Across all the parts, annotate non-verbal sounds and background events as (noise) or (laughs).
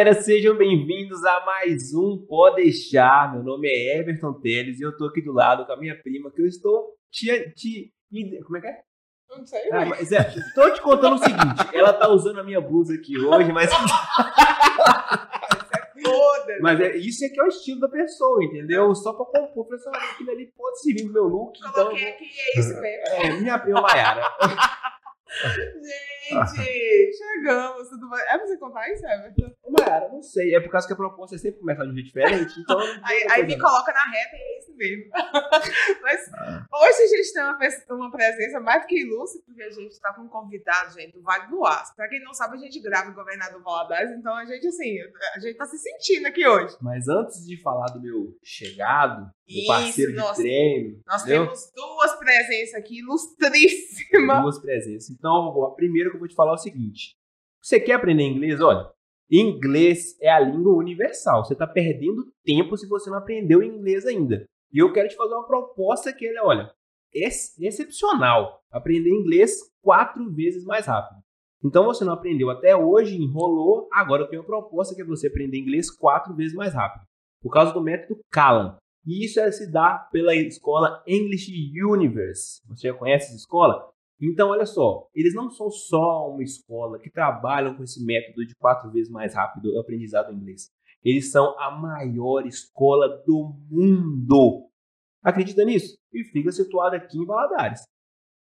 galera, sejam bem-vindos a mais um Pode Deixar. Meu nome é Everton Teles e eu tô aqui do lado com a minha prima que eu estou te. te como é que é? Não sei, ah, mas é, tô te contando o seguinte: ela tá usando a minha blusa aqui hoje, mas. (laughs) (laughs) Mas é, isso é que é o estilo da pessoa, entendeu? Só pra compor, pra falar aquilo ali pode servir pro meu look. Coloquei então, aqui, é isso mesmo. É, minha prima Maiara. (laughs) (laughs) Gente, chegamos. Tudo bem? É pra você contar isso, Everton? Mayara, não sei. É por causa que a proposta é sempre começar de um jeito diferente, então. aí, aí me coloca na reta e é isso mesmo. (laughs) Mas ah. hoje a gente tem uma, uma presença mais do que ilustre, porque a gente está com um convidado, gente, do Vale do Aço. Pra quem não sabe, a gente grava o Governador Valadares, então a gente, assim, a gente tá se sentindo aqui hoje. Mas antes de falar do meu chegado, do parceiro de treino. Nós entendeu? temos duas presenças aqui ilustríssimas. Duas presenças. Então, a primeira que eu vou te falar é o seguinte. Você quer aprender inglês? Olha, Inglês é a língua universal. Você está perdendo tempo se você não aprendeu inglês ainda. E eu quero te fazer uma proposta que é, olha, excepcional. Aprender inglês quatro vezes mais rápido. Então você não aprendeu até hoje, enrolou. Agora eu tenho uma proposta que é você aprender inglês quatro vezes mais rápido. Por causa do método Callan. E isso é se dá pela escola English Universe. Você já conhece essa escola? Então, olha só, eles não são só uma escola que trabalham com esse método de quatro vezes mais rápido aprendizado em inglês. Eles são a maior escola do mundo. Acredita nisso? E fica situado aqui em Valadares.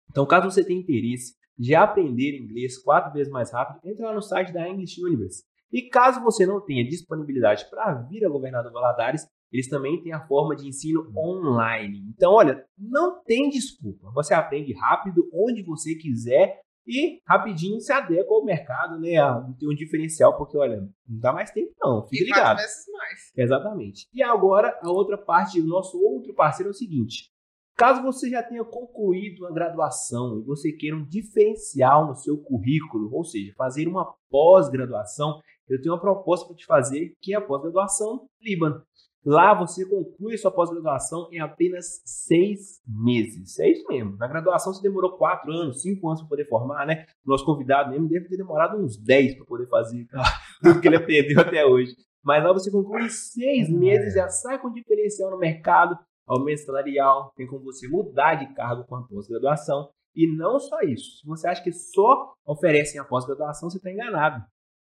Então, caso você tenha interesse de aprender inglês quatro vezes mais rápido, entre lá no site da English Universe. E caso você não tenha disponibilidade para vir a Governador Valadares, eles também têm a forma de ensino online. Então, olha, não tem desculpa. Você aprende rápido, onde você quiser e rapidinho se adequa ao mercado, né? Tem um diferencial, porque, olha, não dá mais tempo, não. Fica ligado. vezes mais. Exatamente. E agora, a outra parte, o nosso outro parceiro é o seguinte. Caso você já tenha concluído a graduação e você queira um diferencial no seu currículo, ou seja, fazer uma pós-graduação, eu tenho uma proposta para te fazer, que é a pós-graduação Líbano. Lá você conclui sua pós-graduação em apenas seis meses. É isso mesmo. Na graduação você demorou quatro anos, cinco anos para poder formar, né? O nosso convidado mesmo deve ter demorado uns dez para poder fazer (laughs) tudo que ele aprendeu até hoje. Mas lá você conclui em seis meses, já sai com diferencial no mercado, aumento salarial, tem como você mudar de cargo com a pós-graduação. E não só isso. Se você acha que só oferecem a pós-graduação, você está enganado.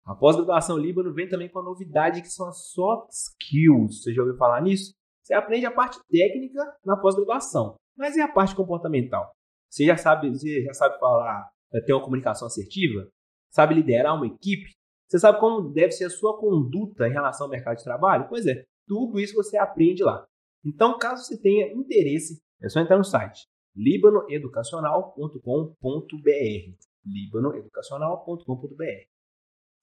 A pós-graduação Líbano vem também com a novidade que são as soft skills. Você já ouviu falar nisso? Você aprende a parte técnica na pós-graduação, mas e a parte comportamental? Você já sabe, você já sabe falar, eh, ter uma comunicação assertiva? Sabe liderar uma equipe? Você sabe como deve ser a sua conduta em relação ao mercado de trabalho? Pois é, tudo isso você aprende lá. Então, caso você tenha interesse, é só entrar no site libanoeducacional.com.br libanoeducacional.com.br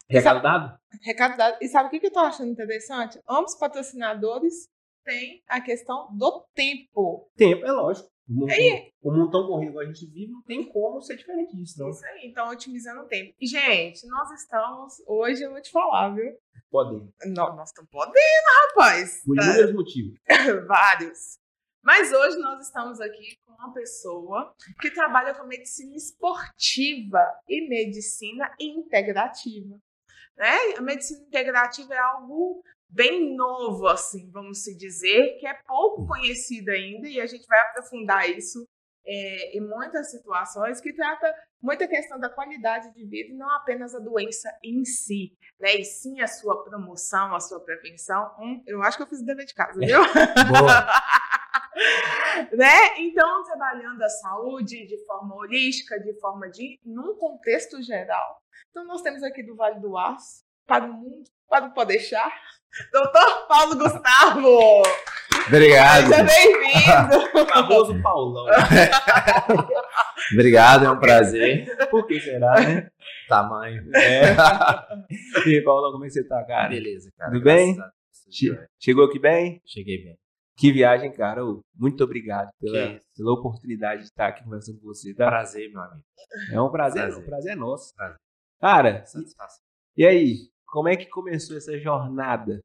Recado dado? Recado dado. E sabe o que eu tô achando interessante? Ambos patrocinadores têm a questão do tempo. Tempo, é lógico. O mundo, o mundo tão corrido que a gente vive não tem como ser diferente disso, não. Isso aí, então otimizando o tempo. E, gente, nós estamos, hoje eu vou te falar, viu? Podendo. Nós, nós estamos podendo, rapaz. Por inúmeros motivos. (laughs) Vários. Mas hoje nós estamos aqui com uma pessoa que trabalha com medicina esportiva e medicina integrativa. Né? A medicina integrativa é algo bem novo, assim, vamos se dizer, que é pouco conhecido ainda e a gente vai aprofundar isso é, em muitas situações que trata muita questão da qualidade de vida e não apenas a doença em si, né? E sim a sua promoção, a sua prevenção. Hum, eu acho que eu fiz o dever de casa, viu? (laughs) né? Então, trabalhando a saúde de forma holística, de forma de, num contexto geral, então, nós temos aqui do Vale do Aço, para o mundo, para o Podeixar, doutor Paulo Gustavo. Obrigado. Seja bem-vindo. (laughs) famoso Paulão. (laughs) Obrigado, é um prazer. Por que será, né? Tamanho. É. (laughs) E aí, Paulão, como é que você tá, cara? Beleza, cara. Tudo bem? Chegou aqui bem? Cheguei bem. Que viagem, cara. Muito obrigado pela, pela oportunidade de estar aqui conversando com você. Tá? Prazer, meu amigo. É um prazer, prazer. um prazer é nosso. Prazer. Cara, e, e aí, como é que começou essa jornada?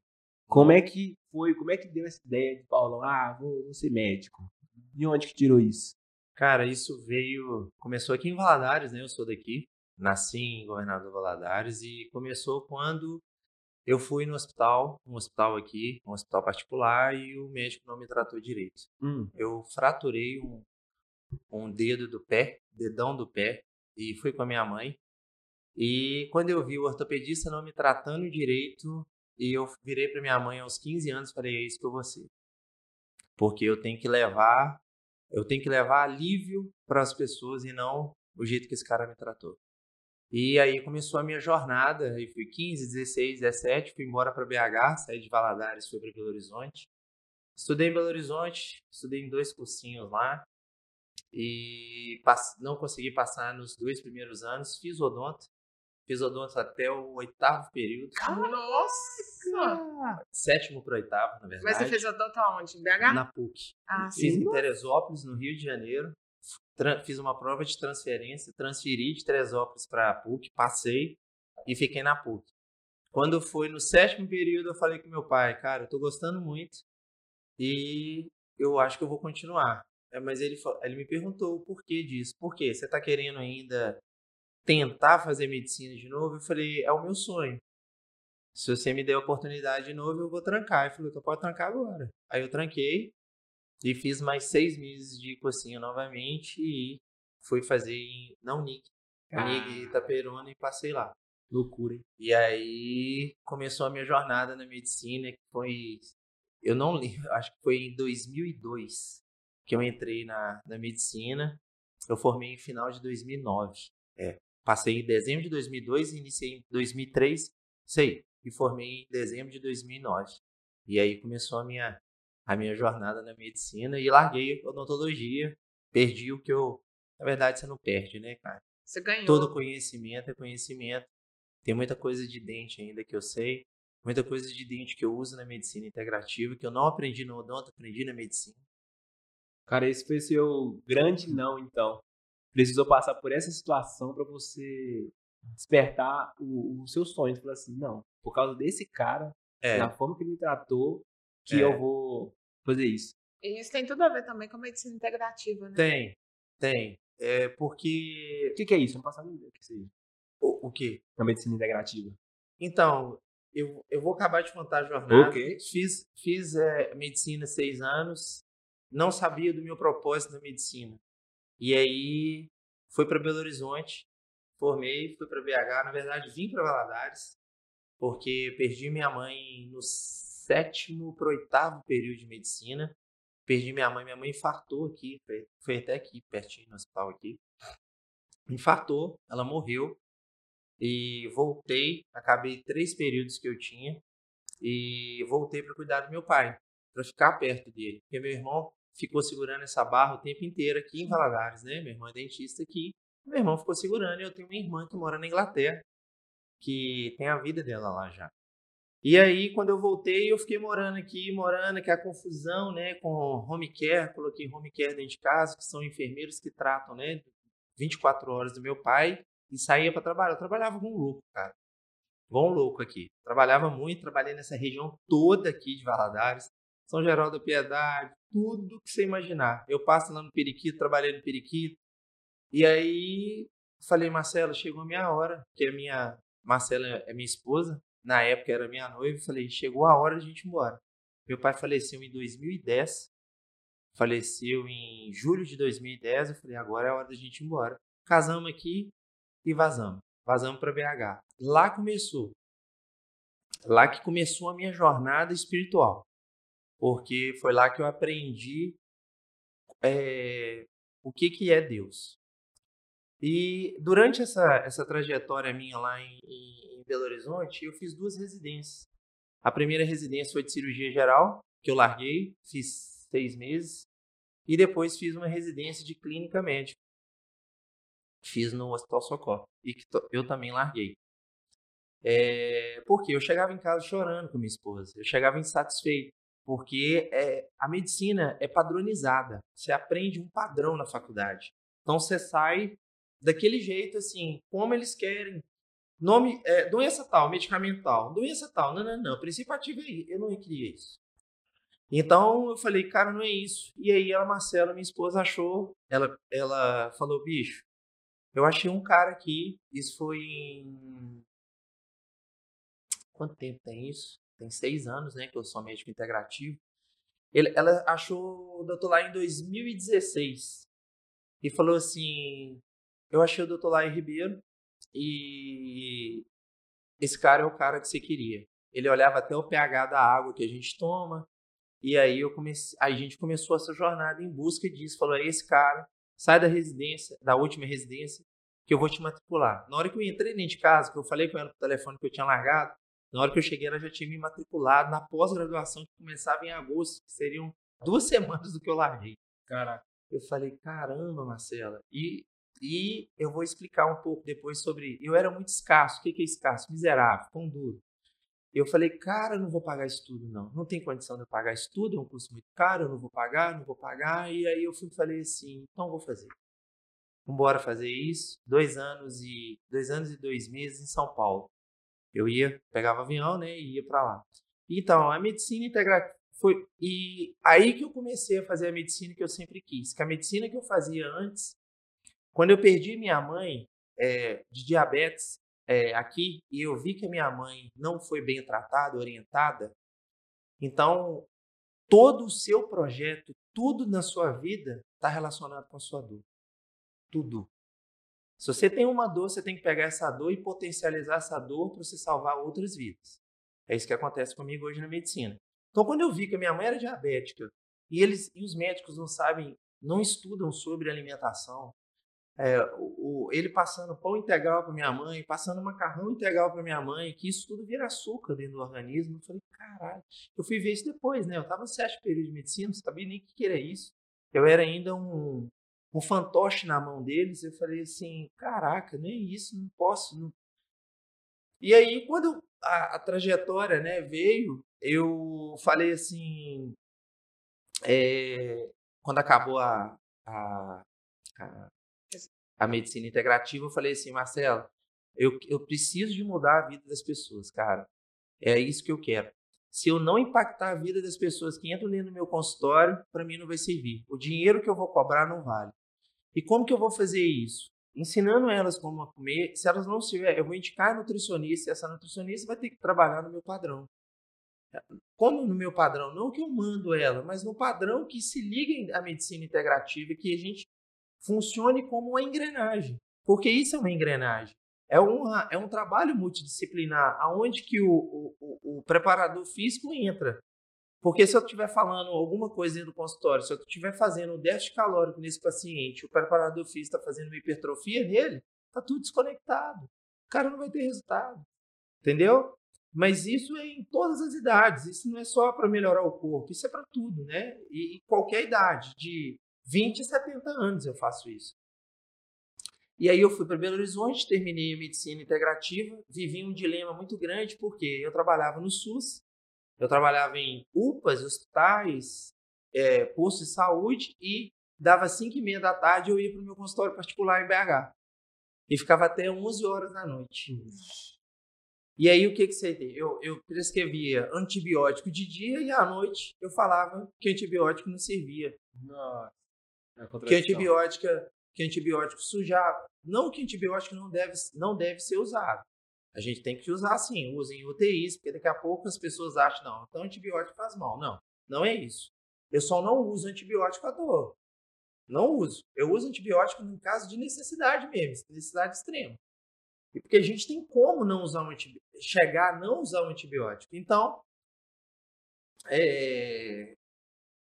Como é que foi, como é que deu essa ideia de Paulo, ah, vou, vou ser médico? De onde que tirou isso? Cara, isso veio, começou aqui em Valadares, né? Eu sou daqui, nasci em Governador Valadares e começou quando Eu fui no hospital, um hospital aqui, um hospital particular, e o médico não me tratou direito. Hum. Eu fraturei um, um dedo do pé, dedão do pé, e fui com a minha mãe. E quando eu vi o ortopedista não me tratando direito, e eu virei para minha mãe aos 15 anos e falei: é isso que eu vou ser. Porque eu tenho que levar, eu tenho que levar alívio para as pessoas e não o jeito que esse cara me tratou. E aí começou a minha jornada, aí fui 15, 16, 17, fui embora para BH, saí de Valadares, fui para Belo Horizonte. Estudei em Belo Horizonte, estudei em dois cursinhos lá e não consegui passar nos dois primeiros anos, fiz odonto, fiz odonto até o oitavo período. Nossa! Sétimo para oitavo, na verdade. Mas você fez odonto aonde? Em BH? Na PUC. Ah, Fiz sim. em Teresópolis, no Rio de Janeiro. Fiz uma prova de transferência, transferi de Teresópolis para a PUC, passei e fiquei na PUC. Quando foi no sétimo período, eu falei com meu pai, cara, eu tô gostando muito e eu acho que eu vou continuar. É, Mas ele, ele me perguntou o porquê disso. Por quê? Você tá querendo ainda tentar fazer medicina de novo? Eu falei, é o meu sonho. Se você me der a oportunidade de novo, eu vou trancar. Ele falou, então pode trancar agora. Aí eu tranquei e fiz mais seis meses de cursinho novamente e fui fazer em, na Unig. Unig Itaperuna e passei lá. Loucura, hein? E aí começou a minha jornada na medicina, que foi. Eu não lembro, (laughs) acho que foi em 2002 que eu entrei na, na medicina. Eu formei em final de 2009. É, passei em dezembro de 2002 e iniciei em 2003. Sei, e formei em dezembro de 2009. E aí começou a minha, a minha jornada na medicina e larguei a odontologia. Perdi o que eu. Na verdade, você não perde, né, cara? Você ganhou. Todo conhecimento é conhecimento. Tem muita coisa de dente ainda que eu sei, muita coisa de dente que eu uso na medicina integrativa, que eu não aprendi no odonto, aprendi na medicina. Cara, esse foi seu grande não, então. Precisou passar por essa situação pra você despertar o, o seu sonho. Você falou assim, não, por causa desse cara, É, da forma que ele me tratou, que É. eu vou fazer isso. E isso tem tudo a ver também com a medicina integrativa, né? tem, tem. É porque. O que, que é isso? Eu não faço a mínima ideia do que seja. O, o quê? A medicina integrativa. Então, eu, eu vou acabar de contar a jornada. Ok. Fiz, fiz é, medicina seis anos, não sabia do meu propósito na medicina. E aí fui para Belo Horizonte, formei, fui para BH. Na verdade, vim para Valadares, porque perdi minha mãe no sétimo para oitavo período de medicina. Perdi minha mãe, minha mãe infartou aqui, foi, até aqui, pertinho no hospital aqui. Infartou, ela morreu e voltei, acabei três períodos que eu tinha e voltei para cuidar do meu pai, para ficar perto dele, porque meu irmão ficou segurando essa barra o tempo inteiro aqui em Valadares, né? Meu irmão é dentista aqui, meu irmão ficou segurando e eu tenho uma irmã que mora na Inglaterra, que tem a vida dela lá já. E aí, quando eu voltei, eu fiquei morando aqui, morando, que é a confusão, né, com home care, coloquei home care dentro de casa, que são enfermeiros que tratam, né, 24 horas do meu pai, e saía para trabalhar. Eu trabalhava com um louco, cara. Um louco aqui. Trabalhava muito, trabalhei nessa região toda aqui de Valadares, São Geraldo da Piedade, tudo que você imaginar. Eu passo lá no Periquito, trabalhei no Periquito. E aí falei, Marcelo, chegou a minha hora, que a minha Marcela é minha esposa, na época era minha noiva, falei, chegou a hora de a gente ir embora. Meu pai faleceu em 2010, faleceu em julho de 2010, eu falei, agora é a hora da gente ir embora. Casamos aqui e vazamos. Vazamos para BH. Lá começou. Lá que começou a minha jornada espiritual. Porque foi lá que eu aprendi é, o que, que é Deus. E durante essa, essa trajetória minha lá em, em, Belo Horizonte, eu fiz duas residências. A primeira residência foi de cirurgia geral, que eu larguei, fiz seis meses. E depois fiz uma residência de clínica médica. Fiz no Hospital Socorro. E que eu também larguei. É, porque eu chegava em casa chorando com minha esposa. Eu chegava insatisfeito. Porque é, a medicina é padronizada. Você aprende um padrão na faculdade. Então você sai daquele jeito assim, como eles querem. Nome, é, doença tal, medicamento tal, doença tal. Não, não, não. Princípio ativo é isso. Eu não queria isso. Então eu falei, cara, não é isso. E aí a Marcela, minha esposa, achou. Ela, ela falou, bicho, eu achei um cara aqui. Isso foi em quanto tempo tem isso? Tem seis anos, né, que eu sou médico integrativo. Ele, ela achou o doutor lá em 2016 e falou assim: Eu achei o doutor lá em Ribeiro e esse cara é o cara que você queria. Ele olhava até o pH da água que a gente toma. E aí eu comecei, a gente começou essa jornada em busca disso. Falou: é esse cara, sai da residência, da última residência, que eu vou te matricular. Na hora que eu entrei dentro de casa, que eu falei com ela no telefone que eu tinha largado, na hora que eu cheguei, ela já tinha me matriculado na pós-graduação que começava em agosto, que seriam duas (laughs) semanas do que eu larguei. Caraca. Eu falei, caramba, Marcela. E, e eu vou explicar um pouco depois sobre. Eu era muito escasso. O que é escasso? Miserável, pão duro. Eu falei, cara, eu não vou pagar isso tudo, não. Não tem condição de eu pagar isso tudo, é um custo muito caro, eu não vou pagar, não vou pagar. E aí eu fui falei assim, então vou fazer. Vamos embora fazer isso. Dois anos e dois anos e dois meses em São Paulo. Eu ia, pegava avião, né, e ia para lá. Então, a medicina integrativa foi e aí que eu comecei a fazer a medicina que eu sempre quis. Que a medicina que eu fazia antes, quando eu perdi minha mãe é, de diabetes, é, aqui e eu vi que a minha mãe não foi bem tratada, orientada, então todo o seu projeto, tudo na sua vida está relacionado com a sua dor. Tudo. Se você tem uma dor, você tem que pegar essa dor e potencializar essa dor para você salvar outras vidas. É isso que acontece comigo hoje na medicina. Então, quando eu vi que a minha mãe era diabética e eles e os médicos não sabem, não estudam sobre alimentação, é, o, ele passando pão integral para minha mãe, passando macarrão integral para minha mãe, que isso tudo vira açúcar dentro do organismo. Eu falei, caralho. Eu fui ver isso depois, né? Eu estava no sétimo período de medicina, não sabia nem o que, que era isso. Eu era ainda um, um fantoche na mão deles. Eu falei assim, caraca, nem isso, não posso. Não... E aí, quando a, a trajetória né, veio, eu falei assim, é, quando acabou a, a, a a medicina integrativa, eu falei assim, Marcelo, eu, eu preciso de mudar a vida das pessoas, cara. É isso que eu quero. Se eu não impactar a vida das pessoas que entram dentro do meu consultório, para mim não vai servir. O dinheiro que eu vou cobrar não vale. E como que eu vou fazer isso? Ensinando elas como comer. Se elas não tiverem, eu vou indicar a nutricionista. E essa nutricionista vai ter que trabalhar no meu padrão. Como no meu padrão? Não que eu mando ela, mas no padrão que se liga à medicina integrativa, que a gente funcione como uma engrenagem, porque isso é uma engrenagem. É, uma, é um trabalho multidisciplinar, aonde que o, o, o preparador físico entra. Porque se eu estiver falando alguma coisa do consultório, se eu estiver fazendo um déficit calórico nesse paciente, o preparador físico está fazendo uma hipertrofia nele, está tudo desconectado. O cara não vai ter resultado. Entendeu? Mas isso é em todas as idades. Isso não é só para melhorar o corpo, isso é para tudo, né? E, qualquer idade, de 20 e 70 anos eu faço isso. E aí eu fui para Belo Horizonte, terminei a medicina integrativa, vivi um dilema muito grande, porque eu trabalhava no SUS, eu trabalhava em UPAs, hospitais, é, postos de saúde, e dava 5 e meia da tarde eu ia para o meu consultório particular em BH. E ficava até 11 horas da noite. E aí o que que você tem? Eu, eu prescrevia antibiótico de dia e à noite eu falava que antibiótico não servia. Nossa. É que antibiótica, que antibiótico sujava. Não que antibiótico não deve, não deve ser usado. A gente tem que usar sim, usem UTIs, porque daqui a pouco as pessoas acham, não, então antibiótico faz mal. Não, não é isso. Eu só não uso antibiótico à dor. Não uso. Eu uso antibiótico no caso de necessidade mesmo, necessidade extrema. E porque a gente tem como não usar um antibiótico, chegar a não usar um antibiótico. Então, é,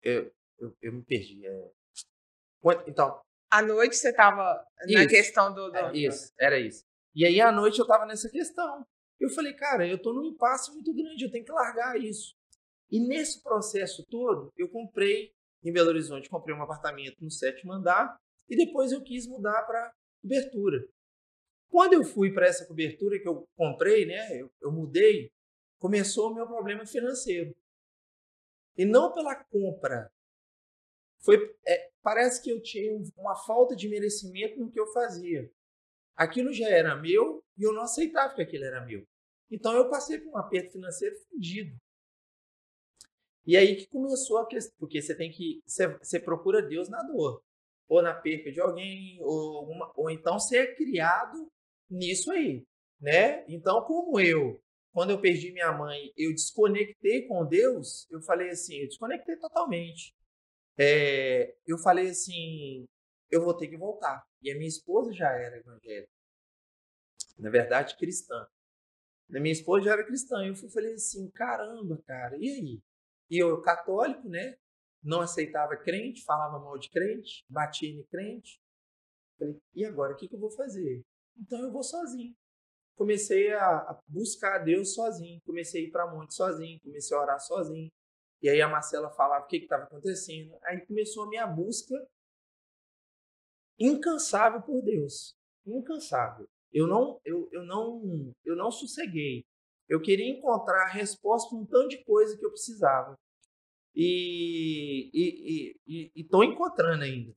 eu, eu, eu me perdi. É, então. À noite você estava na questão do. do... É, isso, era isso. E aí à noite eu estava nessa questão. Eu falei, cara, eu estou num impasse muito grande, eu tenho que largar isso. E nesse processo todo, eu comprei em Belo Horizonte, comprei um apartamento no sétimo andar e depois eu quis mudar para cobertura. Quando eu fui para essa cobertura que eu comprei, né, eu, eu mudei, começou o meu problema financeiro. E não pela compra foi é, parece que eu tinha uma falta de merecimento no que eu fazia. Aquilo já era meu e eu não aceitava que aquilo era meu. Então eu passei por um aperto financeiro fundido. E aí que começou a questão, porque você tem que você, você procura Deus na dor, ou na perca de alguém, ou alguma, ou então ser é criado nisso aí, né? Então como eu quando eu perdi minha mãe, eu desconectei com Deus, eu falei assim, eu desconectei totalmente. É, eu falei assim, eu vou ter que voltar. E a minha esposa já era evangélica. Na verdade, cristã. A minha esposa já era cristã. Eu falei assim, caramba, cara, e aí? E eu, católico, né? Não aceitava crente, falava mal de crente, batia em crente. Falei, e agora, o que, que eu vou fazer? Então eu vou sozinho. Comecei a, a buscar a Deus sozinho. Comecei a ir para monte sozinho. Comecei a orar sozinho. E aí a Marcela falava o que estava acontecendo. Aí começou a minha busca incansável por Deus. Incansável. Eu não, eu, eu não, eu não sosseguei. Eu queria encontrar resposta para um tanto de coisa que eu precisava. E estou encontrando ainda.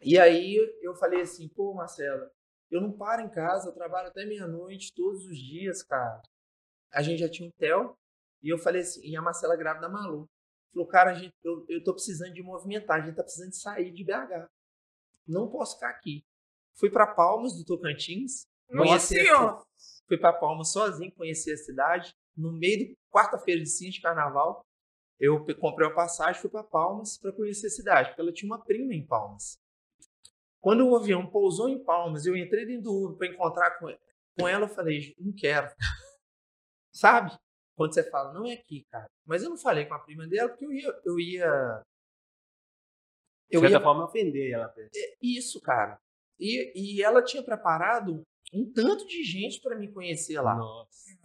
E aí eu falei assim, pô, Marcela, eu não paro em casa, eu trabalho até meia-noite todos os dias, cara. A gente já tinha um TEL, e eu falei assim, e a Marcela grávida Malu. Falou, cara, a gente, eu, eu tô precisando de movimentar, a gente tá precisando de sair de BH. Não posso ficar aqui. Fui para Palmas do Tocantins. Nossa senhora! Fui para Palmas sozinho, conheci a cidade. No meio de quarta-feira de cinza de carnaval, eu comprei uma passagem, fui para Palmas para conhecer a cidade, porque ela tinha uma prima em Palmas. Quando o avião pousou em Palmas, eu entrei dentro do Uber para encontrar com ela, eu falei, não quero. (laughs) Sabe? Quando você fala, não é aqui, cara. Mas eu não falei com a prima dela porque eu ia. Eu ia de certa ia, forma, ofender ela. É, isso, cara. E, e ela tinha preparado um tanto de gente para me conhecer lá. Nossa.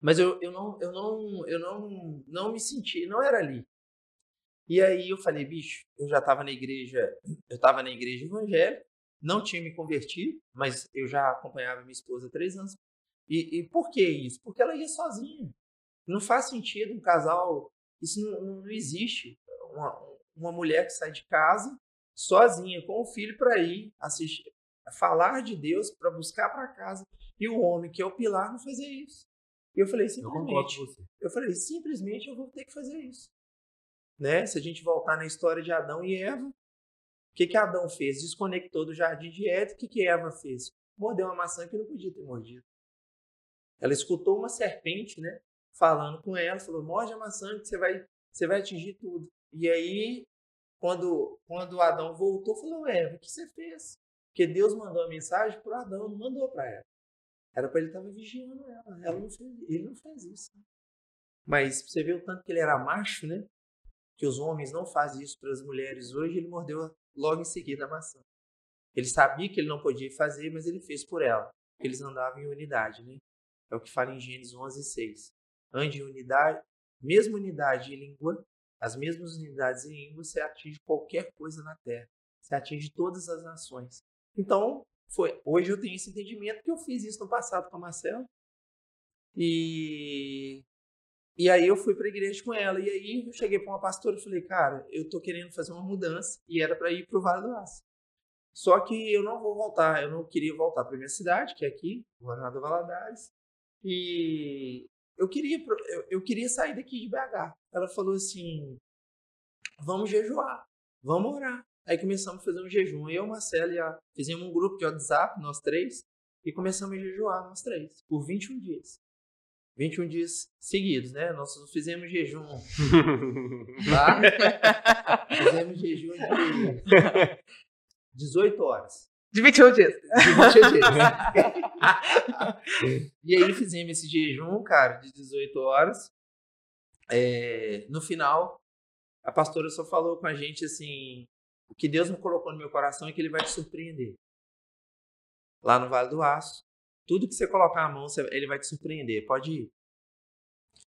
Mas eu, eu, não, eu, não, eu não, não me senti, não era ali. E aí eu falei, bicho, eu já estava na igreja, eu estava na igreja evangélica, não tinha me convertido, mas eu já acompanhava minha esposa há três anos e, e, por que isso? Porque ela ia sozinha. Não faz sentido um casal. Isso não, não existe. Uma, uma mulher que sai de casa sozinha com o filho para ir assistir, falar de Deus, para buscar para casa, e o homem que é o pilar não fazer isso. E eu falei simplesmente, eu, eu falei simplesmente eu vou ter que fazer isso. Né? Se a gente voltar na história de Adão e Eva, o que que Adão fez? Desconectou do jardim de Éden. O que que Eva fez? Mordeu uma maçã que não podia ter mordido. Ela escutou uma serpente, né? Falando com ela, falou: morde a maçã que você vai, você vai atingir tudo. E aí, quando, quando Adão voltou, falou: Eva, o que você fez? Porque Deus mandou a mensagem para Adão, não mandou para ela. Era para ele estar vigiando ela. ela não fez, ele não fez isso. Né? Mas você vê o tanto que ele era macho, né? Que os homens não fazem isso para as mulheres hoje. Ele mordeu logo em seguida a maçã. Ele sabia que ele não podia fazer, mas ele fez por ela. Eles andavam em unidade, né? É o que fala em Gênesis 11, 6. Ande em unidade, mesma unidade em língua, as mesmas unidades em língua, você atinge qualquer coisa na Terra. Você atinge todas as nações. Então, foi. Hoje eu tenho esse entendimento que eu fiz isso no passado com a Marcela. E e aí eu fui para a igreja com ela. E aí eu cheguei para uma pastora e falei, cara, eu tô querendo fazer uma mudança. E era para ir para o Vale do Aço. Só que eu não vou voltar. Eu não queria voltar para minha cidade, que é aqui, Governador Valadares. E eu queria, eu, eu queria sair daqui de BH. Ela falou assim: vamos jejuar, vamos orar. Aí começamos a fazer um jejum. Eu, Marcelo e a, fizemos um grupo de WhatsApp, nós três, e começamos a jejuar, nós três, por 21 dias. 21 dias seguidos, né? Nós fizemos jejum. (laughs) Tá? fizemos jejum de (laughs) 18 horas. De 21 dias. De 21 dias. (laughs) e aí fizemos esse jejum, cara, de 18 horas. É, no final, a pastora só falou com a gente assim: o que Deus me colocou no meu coração é que Ele vai te surpreender. Lá no Vale do Aço. Tudo que você colocar a mão, Ele vai te surpreender. Pode ir.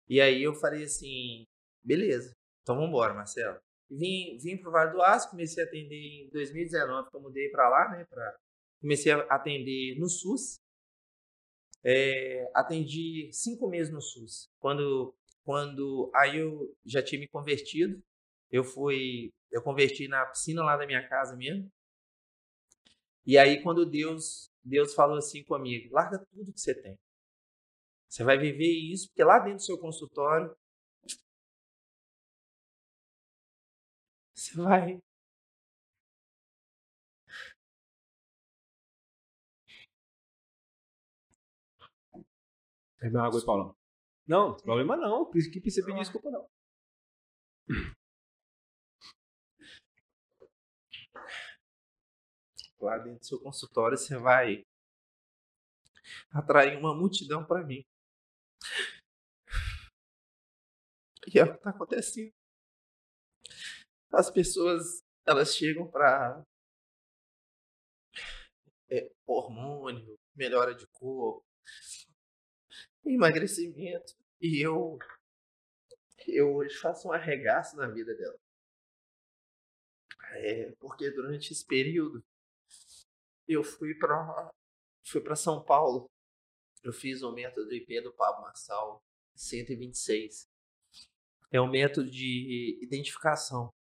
E aí eu falei assim: beleza, então vamos embora, Marcelo. Vim, vim para o Vale do Aço, comecei a atender em 2019, que eu mudei para lá, né? Pra, comecei a atender no SUS. É, atendi cinco meses no SUS. Quando, quando aí eu já tinha me convertido, eu fui, eu converti na piscina lá da minha casa mesmo. E aí quando Deus, Deus falou assim comigo, larga tudo que você tem. Você vai viver isso, porque lá dentro do seu consultório Você vai. É minha água, Paulão. Não, problema não. Por isso que precisa pedir desculpa, não. Lá dentro do seu consultório você vai atrair uma multidão para mim. E é o que está acontecendo. As pessoas, elas chegam para é, hormônio, melhora de corpo, emagrecimento. E eu, eu hoje faço um arregaço na vida dela. É, porque durante esse período eu fui para fui para São Paulo. Eu fiz o método IP do Pablo Marçal 126. É um método de identificação.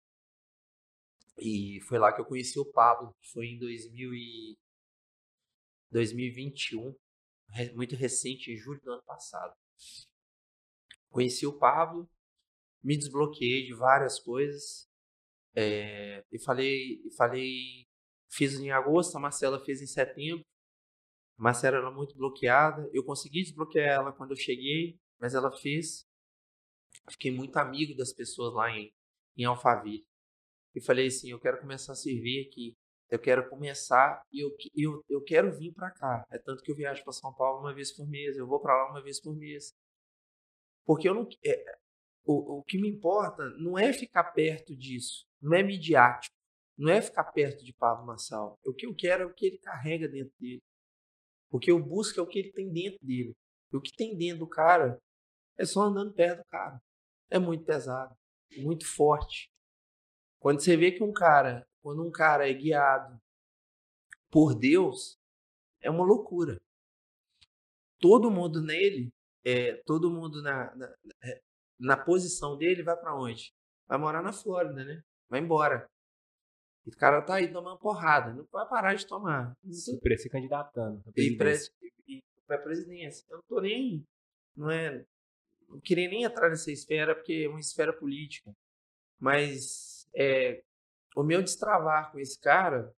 E foi lá que eu conheci o Pablo, foi em 2000 e 2021, muito recente, em julho do ano passado. Conheci o Pablo, me desbloqueei de várias coisas. É, e falei, falei, fiz em agosto, a Marcela fez em setembro. A Marcela era muito bloqueada. Eu consegui desbloquear ela quando eu cheguei, mas ela fez. Fiquei muito amigo das pessoas lá em, em Alphaville. E falei assim: eu quero começar a servir aqui. Eu quero começar e eu, eu, eu quero vir para cá. É tanto que eu viajo para São Paulo uma vez por mês, eu vou para lá uma vez por mês. Porque eu não. É, o, o que me importa não é ficar perto disso, não é midiático, não é ficar perto de Pablo Massal. O que eu quero é o que ele carrega dentro dele. O que eu busco é o que ele tem dentro dele. E o que tem dentro do cara é só andando perto do cara. É muito pesado, muito forte. Quando você vê que um cara quando um cara é guiado por Deus, é uma loucura. Todo mundo nele, é, todo mundo na, na, é, na posição dele vai para onde? Vai morar na Flórida, né? Vai embora. E o cara tá aí tomando porrada, não vai parar de tomar. E se candidatando. E para presidência. Eu não tô nem. Não é. Não queria nem entrar nessa esfera, porque é uma esfera política. Mas é, o meu destravar com esse cara,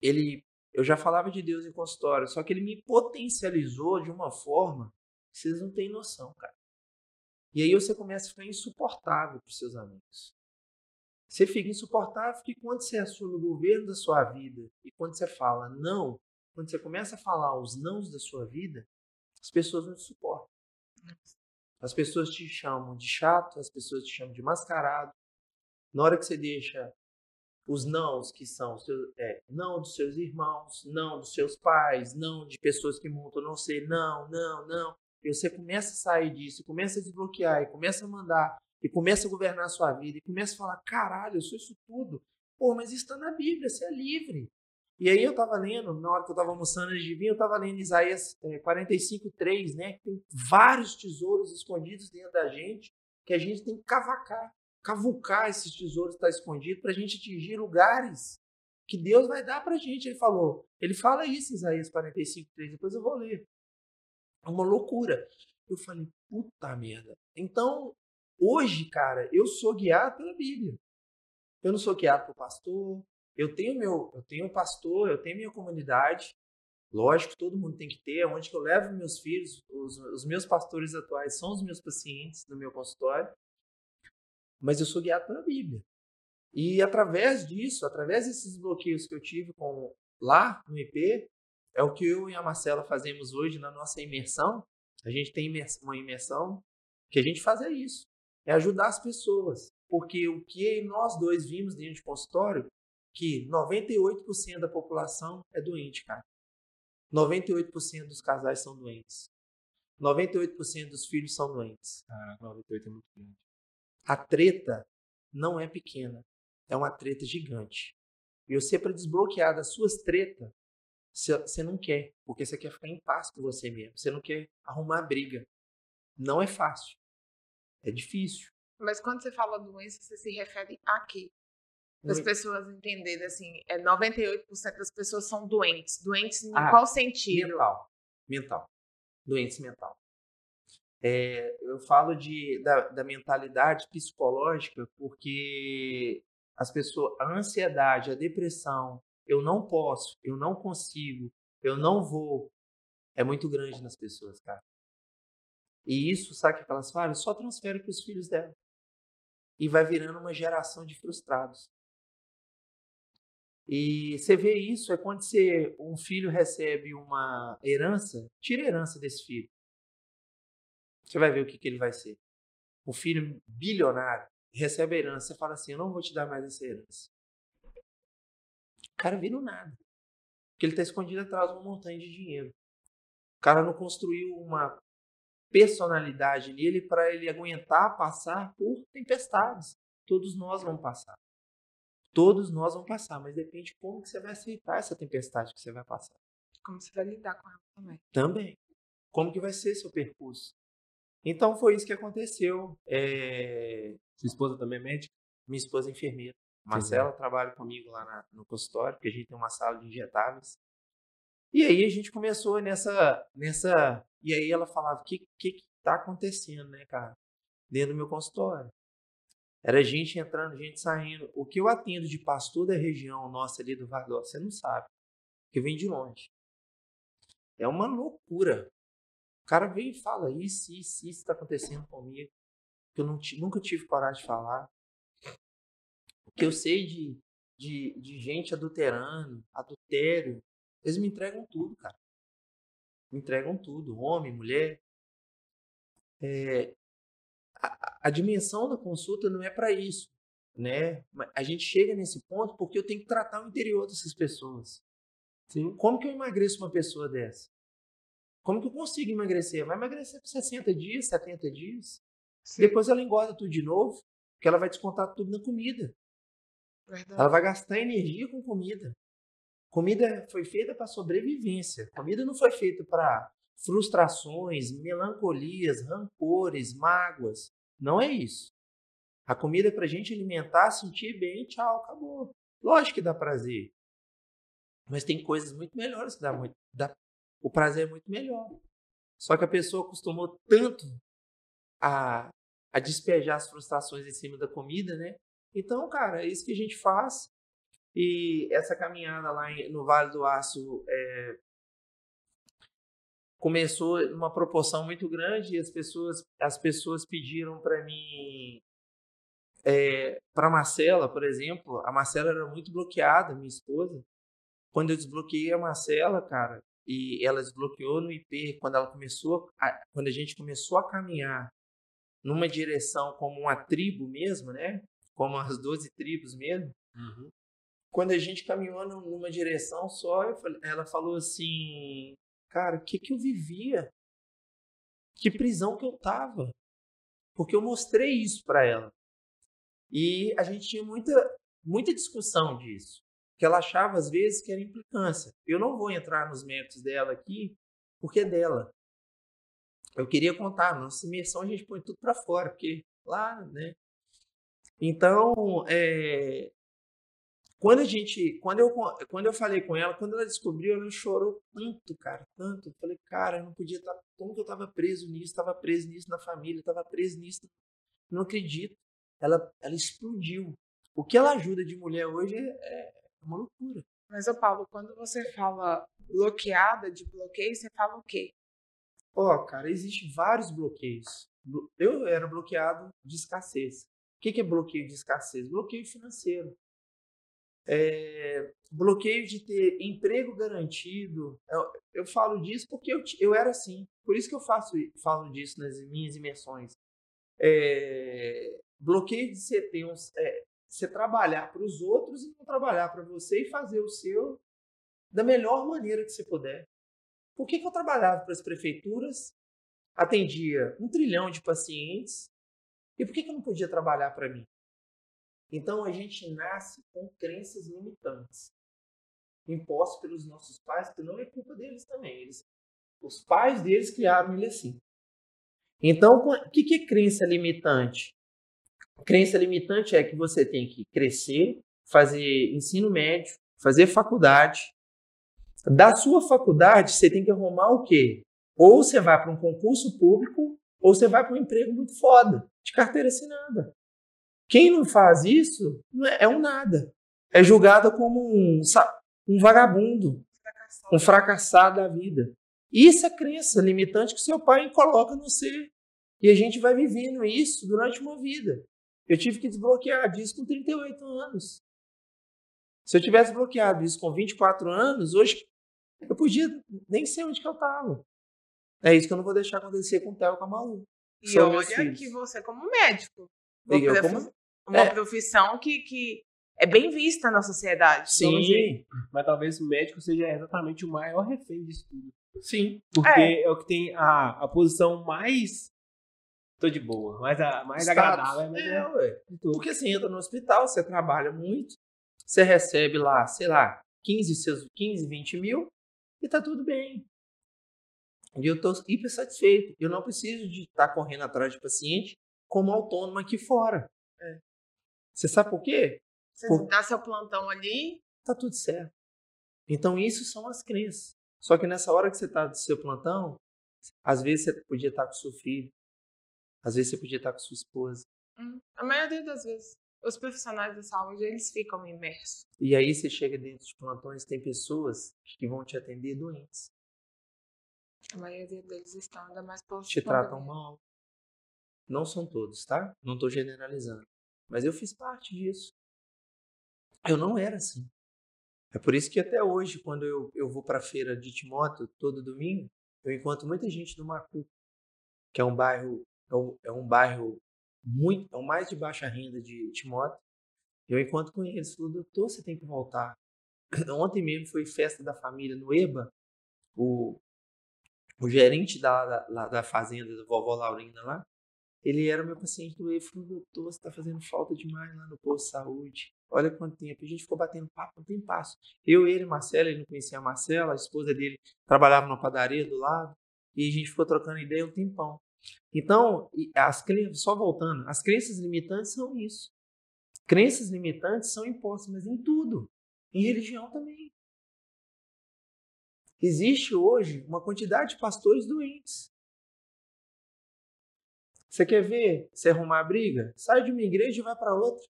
ele, eu já falava de Deus em consultório, só que ele me potencializou de uma forma que vocês não têm noção, cara. E aí você começa a ficar insuportável para seus amigos. Você fica insuportável porque quando você assume o governo da sua vida e quando você fala não, quando você começa a falar os nãos da sua vida, as pessoas não te suportam. As pessoas te chamam de chato, as pessoas te chamam de mascarado, na hora que você deixa os nãos, que são seus, é, não dos seus irmãos, não dos seus pais, não de pessoas que montam não sei, não, não, não. E você começa a sair disso, começa a desbloquear, e começa a mandar, e começa a governar a sua vida, e começa a falar: caralho, eu sou isso tudo. Pô, mas isso está na Bíblia, você é livre. E aí eu estava lendo, na hora que eu estava almoçando antes de vir, eu estava lendo Isaías é, 45, 3, né? Que tem vários tesouros escondidos dentro da gente que a gente tem que cavacar cavucar esses tesouros que está escondido para a gente atingir lugares que Deus vai dar para a gente. Ele falou, ele fala isso em Isaías 45, 3, depois eu vou ler. É uma loucura. Eu falei, puta merda. Então, hoje, cara, eu sou guiado pela Bíblia. Eu não sou guiado pelo pastor. Eu tenho meu, eu tenho pastor, eu tenho minha comunidade. Lógico, todo mundo tem que ter. Onde que eu levo meus filhos, os, os meus pastores atuais são os meus pacientes no meu consultório mas eu sou guiado pela Bíblia. E através disso, através desses bloqueios que eu tive com, lá no IP, é o que eu e a Marcela fazemos hoje na nossa imersão. A gente tem uma imersão que a gente faz é isso, é ajudar as pessoas. Porque o que nós dois vimos dentro de consultório, que 98% da população é doente, cara. 98% dos casais são doentes. 98% dos filhos são doentes. Caraca, 98 é muito grande. A treta não é pequena, é uma treta gigante. E você, para desbloquear das suas tretas, você não quer, porque você quer ficar em paz com você mesmo. Você não quer arrumar briga. Não é fácil. É difícil. Mas quando você fala doença, você se refere a quê? Para as pessoas entenderem, assim, é 98% das pessoas são doentes. Doentes em ah, qual sentido? Mental. Mental. Doentes mental. É, eu falo de, da, da, mentalidade psicológica porque as pessoas, a ansiedade, a depressão, eu não posso, eu não consigo, eu não vou, é muito grande nas pessoas, cara. E isso, sabe o que elas falam? Só transfere para os filhos dela. E vai virando uma geração de frustrados. E você vê isso é quando você, um filho recebe uma herança, tira a herança desse filho. Você vai ver o que, que ele vai ser. Um filho bilionário recebe a herança, você fala assim: Eu não vou te dar mais essa herança. O cara vira um nada. Porque ele está escondido atrás de uma montanha de dinheiro. O cara não construiu uma personalidade nele para ele aguentar passar por tempestades. Todos nós vamos passar. Todos nós vamos passar, mas depende como que você vai aceitar essa tempestade que você vai passar. Como você vai lidar com ela também. Também. Como que vai ser seu percurso? Então foi isso que aconteceu. É... Sua esposa também é médica? Minha esposa é enfermeira. Marcela trabalha comigo lá na, no consultório, porque a gente tem uma sala de injetáveis. E aí a gente começou nessa. nessa e aí ela falava: o que, que, que tá acontecendo, né, cara? Dentro do meu consultório. Era gente entrando, gente saindo. O que eu atendo de pastor da região nossa ali do Vale do você não sabe. Que vem de longe. É uma loucura. O cara vem e fala isso, isso, isso está acontecendo comigo. Que eu não, nunca tive coragem de falar. O que eu sei de, de, de gente adulterando, adultério. Eles me entregam tudo, cara. Me entregam tudo. Homem, mulher. É, a, a dimensão da consulta não é para isso. Né? A gente chega nesse ponto porque eu tenho que tratar o interior dessas pessoas. Sim. Como que eu emagreço uma pessoa dessa? Como que eu consigo emagrecer? Vai emagrecer por 60 dias, 70 dias. Sim. Depois ela engorda tudo de novo, porque ela vai descontar tudo na comida. Verdade. Ela vai gastar energia com comida. Comida foi feita para sobrevivência. Comida não foi feita para frustrações, melancolias, rancores, mágoas. Não é isso. A comida é para a gente alimentar, sentir bem, tchau, acabou. Lógico que dá prazer. Mas tem coisas muito melhores que dá muito, dá o prazer é muito melhor. Só que a pessoa acostumou tanto a, a despejar as frustrações em cima da comida, né? Então, cara, é isso que a gente faz. E essa caminhada lá no Vale do Aço é, começou numa proporção muito grande e as pessoas, as pessoas pediram para mim, é, para Marcela, por exemplo, a Marcela era muito bloqueada, minha esposa. Quando eu desbloqueei a Marcela, cara, e ela desbloqueou no IP quando ela começou a, quando a gente começou a caminhar numa direção como uma tribo mesmo, né? Como as 12 tribos mesmo. Uhum. Quando a gente caminhou numa direção só, falei, ela falou assim: "Cara, o que que eu vivia? Que prisão que eu tava?" Porque eu mostrei isso para ela. E a gente tinha muita muita discussão disso que ela achava às vezes que era implicância. Eu não vou entrar nos méritos dela aqui, porque é dela. Eu queria contar, nossa imersão a gente põe tudo para fora, porque lá, né? Então, é, quando a gente, quando eu, quando eu falei com ela, quando ela descobriu, ela chorou tanto, cara, tanto. Eu falei, cara, eu não podia estar, tá, como que eu estava preso nisso, estava preso nisso na família, estava preso nisso, não acredito. Ela, ela explodiu. O que ela ajuda de mulher hoje é, é é uma loucura. Mas, ô Paulo, quando você fala bloqueada de bloqueio, você fala o quê? Ó, oh, cara, existem vários bloqueios. Eu era bloqueado de escassez. O que é bloqueio de escassez? Bloqueio financeiro. É, bloqueio de ter emprego garantido. Eu, eu falo disso porque eu, eu era assim. Por isso que eu faço, falo disso nas minhas imersões. É, bloqueio de você ter uns, é, você trabalhar para os outros e não trabalhar para você e fazer o seu da melhor maneira que você puder. Por que, que eu trabalhava para as prefeituras, atendia um trilhão de pacientes, e por que, que eu não podia trabalhar para mim? Então a gente nasce com crenças limitantes, impostas pelos nossos pais, que não é culpa deles também. Eles, os pais deles criaram ele assim. Então, o que, que é crença limitante? Crença limitante é que você tem que crescer, fazer ensino médio, fazer faculdade. Da sua faculdade, você tem que arrumar o quê? Ou você vai para um concurso público, ou você vai para um emprego muito foda, de carteira assinada. Quem não faz isso é, é um nada. É julgado como um, um vagabundo, um fracassado da vida. Isso é crença limitante que seu pai coloca no ser E a gente vai vivendo isso durante uma vida. Eu tive que desbloquear disso com 38 anos. Se eu tivesse bloqueado isso com 24 anos, hoje eu podia nem sei onde que eu estava. É isso que eu não vou deixar acontecer com o Theo e com a Malu. E olha que você, como médico, uma, E como- uma É. profissão que, que é bem vista na sociedade. Sim, Mas talvez o médico seja exatamente o maior refém disso tudo. sim. Porque é, o que tem a, a posição mais. Tô de boa, mais, a, mais Status. agradável. Mas É, é, ué. Porque você entra no hospital, você trabalha muito, você recebe lá, sei lá, 15, seus 15 20 mil e tá tudo bem. E eu tô hiper satisfeito. Eu não preciso de estar correndo atrás de paciente como autônomo aqui fora. É. Você sabe por quê? Você Por- dá seu plantão ali, Tá tudo certo. Então, isso são as crenças. Só que nessa hora que você tá do seu plantão, às vezes você podia estar com seu filho, às vezes você podia estar com sua esposa. hum, a maioria das vezes, os profissionais da saúde, eles ficam imersos. E aí você chega dentro de plantões, tem pessoas que vão te atender doentes, A maioria deles estão ainda mais por te tratam mal. Não são todos, tá? Não estou generalizando. Mas eu fiz parte disso. Eu não era assim. É por isso que até hoje, quando eu, eu vou para a feira de Timóteo, todo domingo, eu encontro muita gente do Macu, que é um bairro, é um, é um bairro muito, é o mais de baixa renda de Timóteo. Eu encontro com eles, falo, doutor, você tem que voltar. (clears throat) Ontem mesmo foi festa da família no EBA, o, o gerente da, da, da fazenda da vovó Laurina lá, ele era meu paciente do EBA, falou, doutor, você tá fazendo falta demais lá no posto de saúde. Olha quanto tempo. A gente ficou batendo papo, não tem passo. Eu, ele, Marcela, ele não conhecia a Marcela, a esposa dele trabalhava numa padaria do lado, e a gente ficou trocando ideia um tempão. Então, as só voltando, as crenças limitantes são isso. Crenças limitantes são impostas, mas em tudo. Em religião também. Existe hoje uma quantidade de pastores doentes. Você quer ver você arrumar a briga? Sai de uma igreja e vai para outra.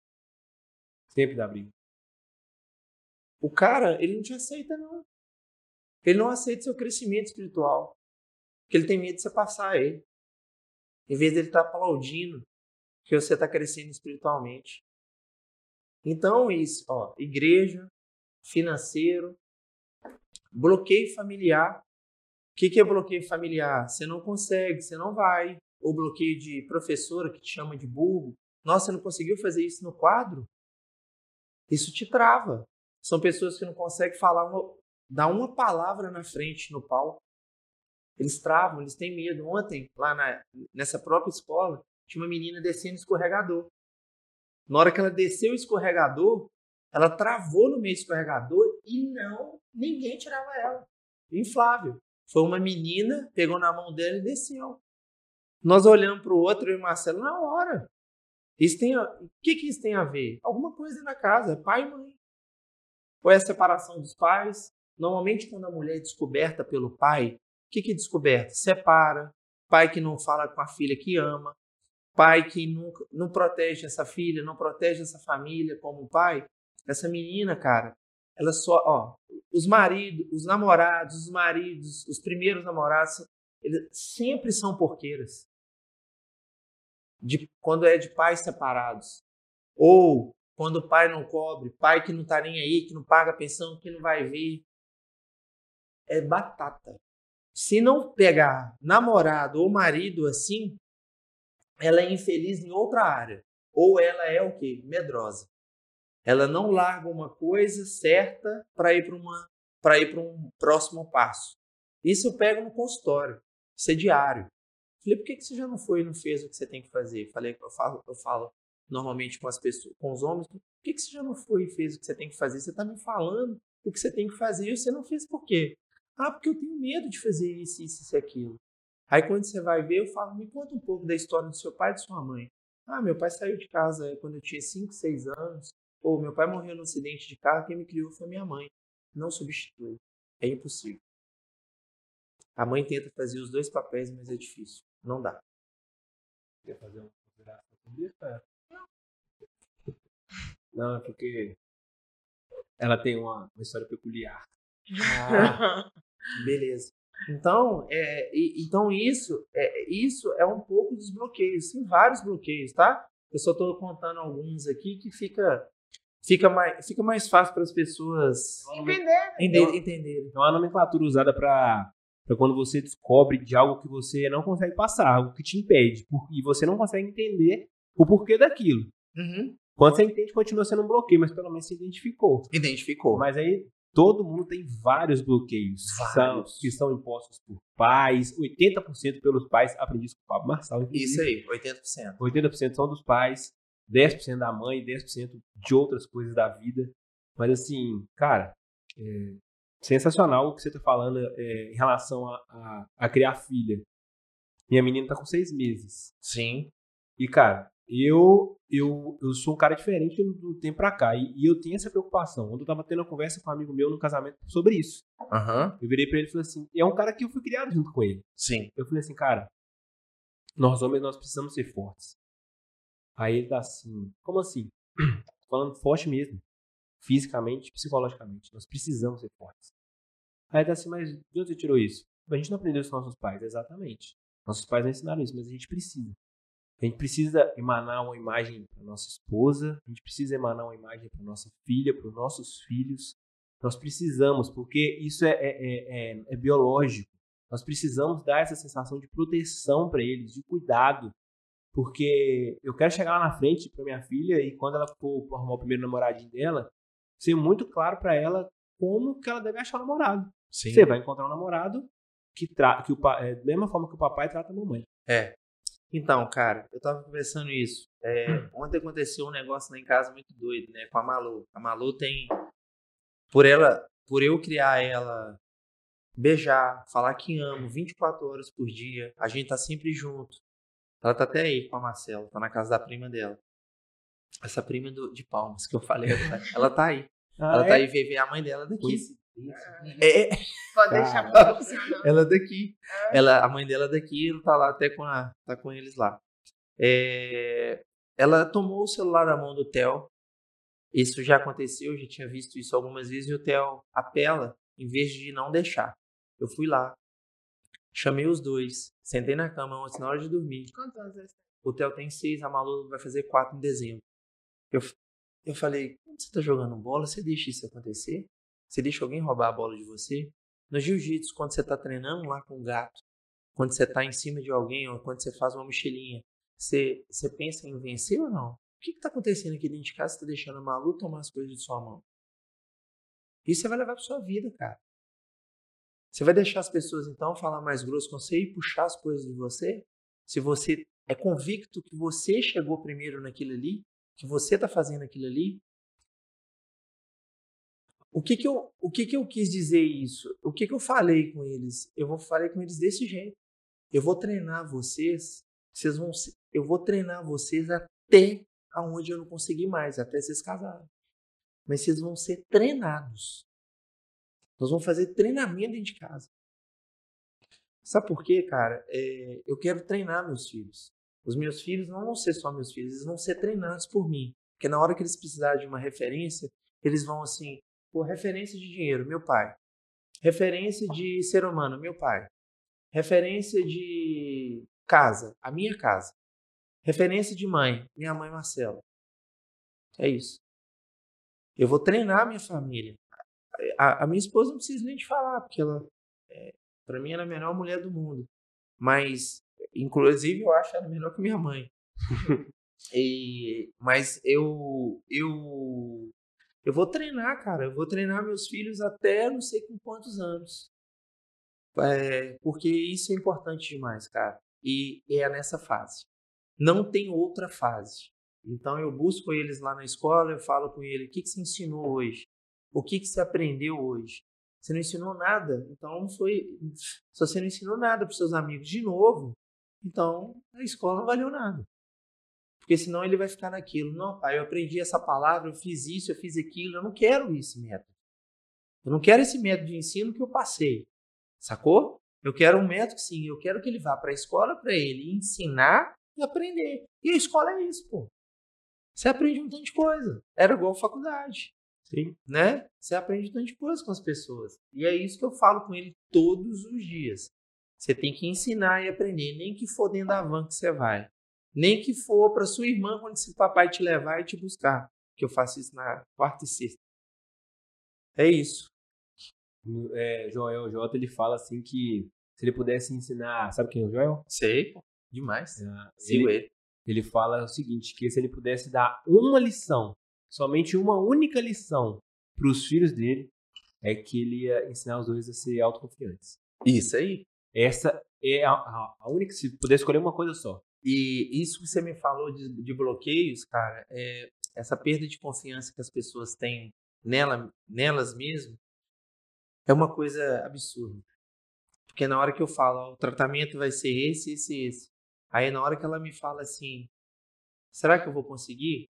Sempre dá briga. O cara, ele não te aceita, não. Ele não aceita seu crescimento espiritual. Porque ele tem medo de você passar ele. Em vez dele estar aplaudindo que você está crescendo espiritualmente. Então, isso, ó, igreja, financeiro, bloqueio familiar. O que, que é bloqueio familiar? Você não consegue, você não vai. Ou bloqueio de professora que te chama de burro. Nossa, você não conseguiu fazer isso no quadro? Isso te trava. São pessoas que não conseguem falar uma, dar uma palavra na frente no palco. Eles travam, eles têm medo. Ontem, lá na, nessa própria escola, tinha uma menina descendo escorregador. Na hora que ela desceu o escorregador, ela travou no meio do escorregador e não, ninguém tirava ela. Inflável. Foi uma menina, pegou na mão dela e desceu. Nós olhamos para o outro, e o Marcelo, na hora. Isso tem. O que, que isso tem a ver? Alguma coisa na casa, pai e mãe. Ou é a separação dos pais. Normalmente, quando a mulher é descoberta pelo pai, que, que descoberta? Separa. Pai que não fala com a filha que ama. Pai que nunca, não protege essa filha, não protege essa família como pai. Essa menina, cara, ela só, ó, os maridos, os namorados, os maridos, os primeiros namorados, eles sempre são porqueiras. De, quando é de pais separados. Ou quando o pai não cobre, pai que não tá nem aí, que não paga pensão, que não vai ver. É batata. Se não pegar namorado ou marido assim, ela é infeliz em outra área. Ou ela é o quê? Medrosa. Ela não larga uma coisa certa para ir para uma para ir para um próximo passo. Isso eu pego no consultório. Isso é diário. Falei, por que, que você já não foi e não fez o que você tem que fazer? Falei, eu falo, eu falo normalmente com as pessoas, com os homens, por que, que você já não foi e fez o que você tem que fazer? Você está me falando o que você tem que fazer e você não fez por quê? Ah, porque eu tenho medo de fazer isso, isso, isso e aquilo. Aí quando você vai ver, eu falo, me conta um pouco da história do seu pai e de sua mãe. Ah, meu pai saiu de casa quando eu tinha 5, 6 anos. Ou meu pai morreu num acidente de carro, quem me criou foi minha mãe. Não substitui. É impossível. A mãe tenta fazer os dois papéis, mas é difícil. Não dá. Quer fazer uma consideração sobre isso? É. Não, é porque ela tem uma, uma história peculiar. (laughs) Ah, beleza. Então, é, e- então isso, é, isso é um pouco dos bloqueios. Tem vários bloqueios, tá? Eu só estou contando alguns aqui que fica, fica, mais, fica mais fácil para as pessoas Entender, né? ente- entenderem. É uma nomenclatura usada para quando você descobre de algo que você não consegue passar, algo que te impede, e você não consegue entender o porquê daquilo. Uhum. Quando você entende, continua sendo um bloqueio, mas pelo menos você identificou. Identificou. Mas aí todo mundo tem vários bloqueios Vários. São, que são impostos por pais, 80% pelos pais, aprendi isso com o Pablo Marçal. inclusive. Isso aí, 80%. 80% são dos pais, 10% da mãe, 10% de outras coisas da vida. Mas assim, cara, é sensacional o que você tá falando é, em relação a, a, a criar filha. Minha menina tá com seis meses. Sim. E, cara, eu eu, eu sou um cara diferente do, tempo pra cá. E, e eu tenho essa preocupação. Ontem eu tava tendo uma conversa com um amigo meu no casamento sobre isso. Aham. Eu virei pra ele e falei assim: é um cara que eu fui criado junto com ele. Sim. Eu falei assim, cara, nós homens nós precisamos ser fortes. Aí ele tá assim, como assim? (clears throat) Falando forte mesmo, fisicamente, psicologicamente. Nós precisamos ser fortes. Aí ele tá assim, mas de onde você tirou isso? A gente não aprendeu isso com nossos pais, exatamente. Nossos pais não ensinaram isso, mas a gente precisa. A gente precisa emanar uma imagem para nossa esposa, a gente precisa emanar uma imagem para nossa filha, para os nossos filhos. Nós precisamos, porque isso é, é, é, é- é biológico. Nós precisamos dar essa sensação de proteção para eles, de cuidado. Porque eu quero chegar lá na frente para minha filha e quando ela for arrumar o primeiro namoradinho dela, ser muito claro para ela como que ela deve achar o namorado. Sim. Você vai encontrar um namorado que, tra que o, é, da mesma forma que o papai trata a mamãe. É. Então, cara, eu tava conversando isso. É, ontem aconteceu um negócio lá em casa muito doido, né? Com a Malu. A Malu tem. Por ela, por eu criar ela, beijar, falar que amo 24 horas por dia, a gente tá sempre junto. Ela tá até aí com a Marcela, tá na casa da prima dela. Essa prima do, de Palmas que eu falei, ela tá, ela tá aí. ela tá aí, vê a mãe dela daqui. É, é, Pode deixar profissional. (laughs) ela daqui. Ela, a mãe dela daqui, ela tá lá até com a, tá com eles lá. É, ela tomou o celular da mão do Theo. Isso já aconteceu, eu já tinha visto isso algumas vezes e o Theo apela em vez de não deixar. Eu fui lá, chamei os dois, sentei na cama antes na hora de dormir. Quantos anos? O Theo tem seis, a Malu vai fazer quatro em dezembro. Eu, eu falei, quando você tá jogando bola, você deixa isso acontecer? Você deixa alguém roubar a bola de você? No jiu-jitsu, quando você tá treinando lá com o gato, quando você tá em cima de alguém, ou quando você faz uma mochilinha, você, você pensa em vencer ou não? O que que tá acontecendo aqui dentro de casa? Você tá deixando a Malu tomar as coisas de sua mão? Isso você vai levar pra sua vida, cara. Você vai deixar as pessoas, então, falar mais grosso com você e puxar as coisas de você? Se você é convicto que você chegou primeiro naquilo ali, que você está fazendo aquilo ali. O que que eu, o que que eu quis dizer isso? O que que eu falei com eles? Eu vou falei com eles desse jeito. Eu vou treinar vocês, vocês vão, eu vou treinar vocês até aonde eu não conseguir mais, até vocês casarem. Mas vocês vão ser treinados. Nós vamos fazer treinamento dentro de casa. Sabe por quê, cara? É, eu quero treinar meus filhos. Os meus filhos não vão ser só meus filhos, eles vão ser treinados por mim. Porque na hora que eles precisarem de uma referência, eles vão assim, por referência de dinheiro, meu pai. Referência de ser humano, meu pai. Referência de casa, a minha casa. Referência de mãe, minha mãe Marcela. É isso. Eu vou treinar a minha família. A, a minha esposa não precisa nem de falar, porque ela, é, para mim, ela é a melhor mulher do mundo. Mas Inclusive, eu acho ela melhor que minha mãe. (laughs) E- mas eu, eu, eu vou treinar, cara. Eu vou treinar meus filhos até não sei com quantos anos. É, porque isso é importante demais, cara. E é nessa fase. Não tem outra fase. Então eu busco eles lá na escola, eu falo com ele, o que, que você ensinou hoje? O que, que você aprendeu hoje? Você não ensinou nada, então foi. Se você não ensinou nada para seus amigos de novo, então a escola não valeu nada. Porque senão ele vai ficar naquilo. Não, pai, eu aprendi essa palavra, eu fiz isso, eu fiz aquilo, eu não quero esse método. Eu não quero esse método de ensino que eu passei. Sacou? Eu quero um método que sim, eu quero que ele vá para a escola para ele ensinar e aprender. E a escola é isso, pô. Você aprende um tanto de coisa. Era igual faculdade. Sim. né? Você aprende tanto de coisa com as pessoas. E é isso que eu falo com ele todos os dias. Você tem que ensinar e aprender, nem que for dentro da van que você vai. Nem que for para sua irmã quando seu papai te levar e te buscar. Que eu faço isso na quarta e sexta. É isso. É, Joel J, ele fala assim que se ele pudesse ensinar, sabe quem é o Joel? Sei. Demais. Ah, Sigo ele, ele. ele fala o seguinte, que se ele pudesse dar uma lição, somente uma única lição para os filhos dele, é que ele ia ensinar os dois a ser autoconfiantes. Isso aí. Essa é a, a- a única, se puder escolher uma coisa só. E isso que você me falou de, de bloqueios, cara, é essa perda de confiança que as pessoas têm nela, nelas mesmas, é uma coisa absurda. Porque na hora que eu falo, ó, o tratamento vai ser esse, esse, esse. Aí na hora que ela me fala assim, será que eu vou conseguir?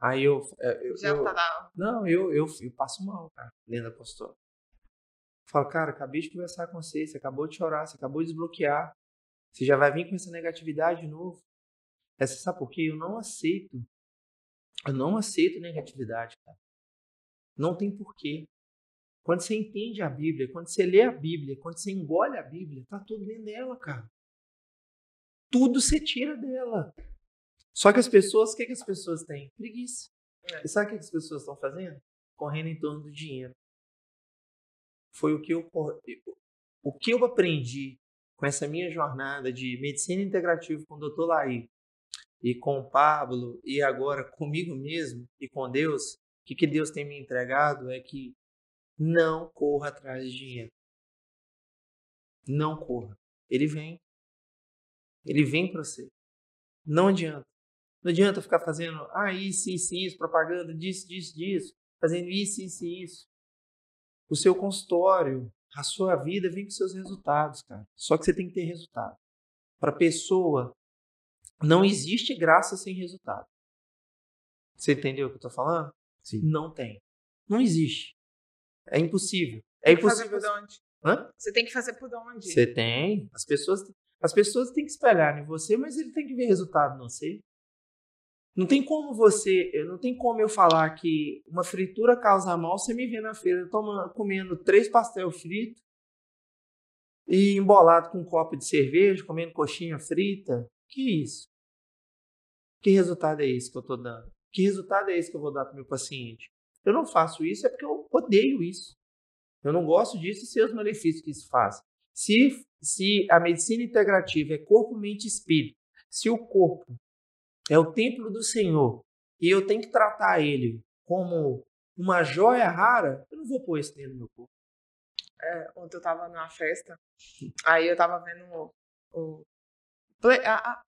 Aí eu, é, eu, Já eu- tá lá. não, eu, eu, eu passo mal, cara, dentro da postura. Falo, cara, acabei de conversar com você, você acabou de chorar, você acabou de desbloquear. Você já vai vir com essa negatividade de novo. Essa, sabe por quê? Eu não aceito. Eu não aceito negatividade, cara. Não tem porquê. Quando você entende a Bíblia, quando você lê a Bíblia, quando você engole a Bíblia, tá tudo dentro dela, cara. Tudo você tira dela. Só que as pessoas, o que, que as pessoas têm? Preguiça. É. E sabe o que que as pessoas estão fazendo? Correndo em torno do dinheiro. Foi o que eu, o que eu aprendi com essa minha jornada de medicina integrativa com o Dr. Laí e com o Pablo e agora comigo mesmo e com Deus, o que, que Deus tem me entregado é que não corra atrás de dinheiro. Não corra. Ele vem. Ele vem para você. Não adianta. Não adianta ficar fazendo, ah, isso, isso, isso, propaganda disso, disso, disso, fazendo isso, isso isso. O seu consultório, a sua vida vem com seus resultados, cara. Só que você tem que ter resultado. Para pessoa, não existe graça sem resultado. Você entendeu o que eu tô falando? Sim. Não tem. Não existe. É impossível. É Tem que fazer impossível. por onde? Hã? Você tem que fazer por onde? Você tem. As pessoas, as pessoas têm que espelhar em você, mas ele tem que ver resultado não sei. Não tem como você, eu não tem como eu falar que uma fritura causa mal, você me vê na feira tomando, comendo três pastel frito e embolado com um copo de cerveja, comendo coxinha frita. Que isso? Que resultado é esse que eu tô dando? Que resultado é esse que eu vou dar para meu paciente? Eu não faço isso é porque eu odeio isso. Eu não gosto disso e sei os malefícios que isso faz. Se, se a medicina integrativa é corpo, mente e espírito, se o corpo é o templo do Senhor e eu tenho que tratar ele como uma joia rara, eu não vou pôr isso dentro do meu corpo. É, ontem eu tava numa festa, aí eu tava vendo o, o- play- a, a-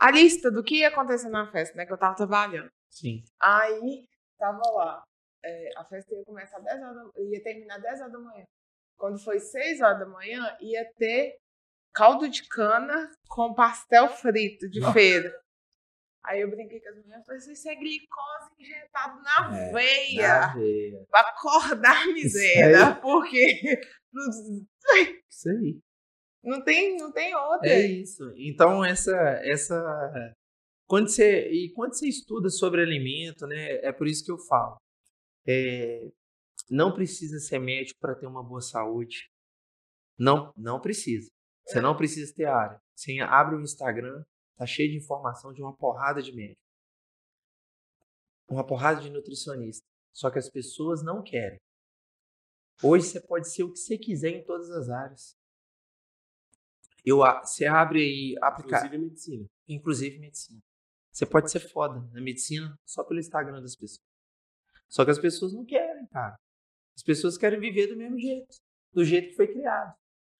a lista do que ia acontecer na festa, né? Que eu tava trabalhando. Sim. Aí tava lá. é, a festa ia começar 10 horas da, ia terminar 10 horas da manhã. Quando foi 6 horas da manhã, ia ter caldo de cana com pastel frito de feira. Aí eu brinquei com as mulheres, falei, isso é glicose injetado na É, veia. veia. Pra acordar a miséria. Porque (laughs) Isso aí. não tem, não tem outra. É isso. Então essa essa quando você e quando você estuda sobre alimento, né, é por isso que eu falo. É, não precisa ser médico para ter uma boa saúde. Não, não precisa. Você não precisa ter área. Você abre o Instagram, tá cheio de informação de uma porrada de médico. Uma porrada de nutricionista. Só que as pessoas não querem. Hoje você pode ser o que você quiser em todas as áreas. Eu, você abre aí, aplicar, Inclusive medicina. inclusive medicina. Você pode ser foda na medicina só pelo Instagram das pessoas. Só que as pessoas não querem, cara. As pessoas querem viver do mesmo jeito, do jeito que foi criado.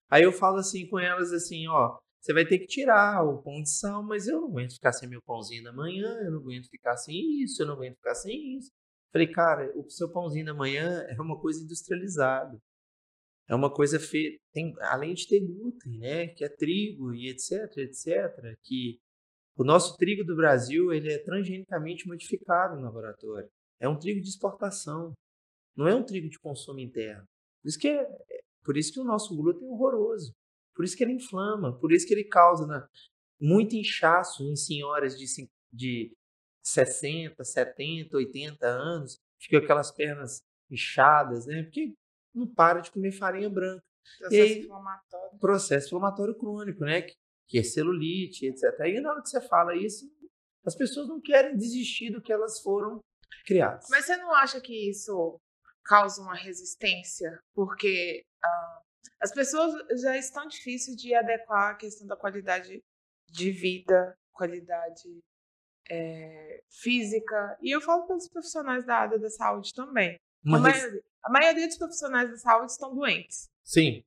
Aí eu falo assim com elas assim, ó, você vai ter que tirar o pão de sal, mas eu não aguento ficar sem meu pãozinho da manhã, eu não aguento ficar sem isso, eu não aguento ficar sem isso. Falei, cara, o seu pãozinho da manhã é uma coisa industrializada. É uma coisa feita, além de ter glúten, né, que é trigo e etc, etc, que o nosso trigo do Brasil, ele é transgenicamente modificado no laboratório. É um trigo de exportação, não é um trigo de consumo interno. Por isso que, é, é- por isso que o nosso glúten é horroroso. Por isso que ele inflama, por isso que ele causa né, muito inchaço em senhoras de, de 60, 70, 80 anos. fica com aquelas pernas inchadas, né? Porque não para de comer farinha branca. Processo aí- inflamatório. Processo inflamatório crônico, né? Que, que é celulite, etc. Aí na hora que você fala isso, as pessoas não querem desistir do que elas foram criadas. Mas você não acha que isso causa uma resistência? Porque ah, as pessoas já estão difíceis de adequar a questão da qualidade de vida, qualidade eh, física. E eu falo pelos profissionais da área da saúde também. Uma a, maioria, a maioria dos profissionais da saúde estão doentes, Sim.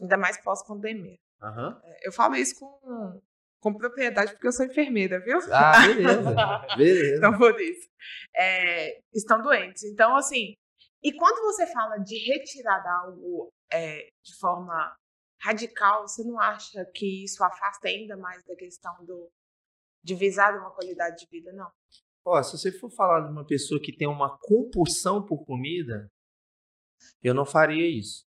ainda mais pós-pandemia. Aham. Eu falo isso com, com propriedade porque eu sou enfermeira, viu? Ah, beleza. (laughs) beleza. Então, por isso. É, estão doentes. Então, assim, e quando você fala de retirar algo é, de forma radical, você não acha que isso afasta ainda mais da questão do, de visar uma qualidade de vida, não? Ó, se você for falar de uma pessoa que tem uma compulsão por comida, eu não faria isso.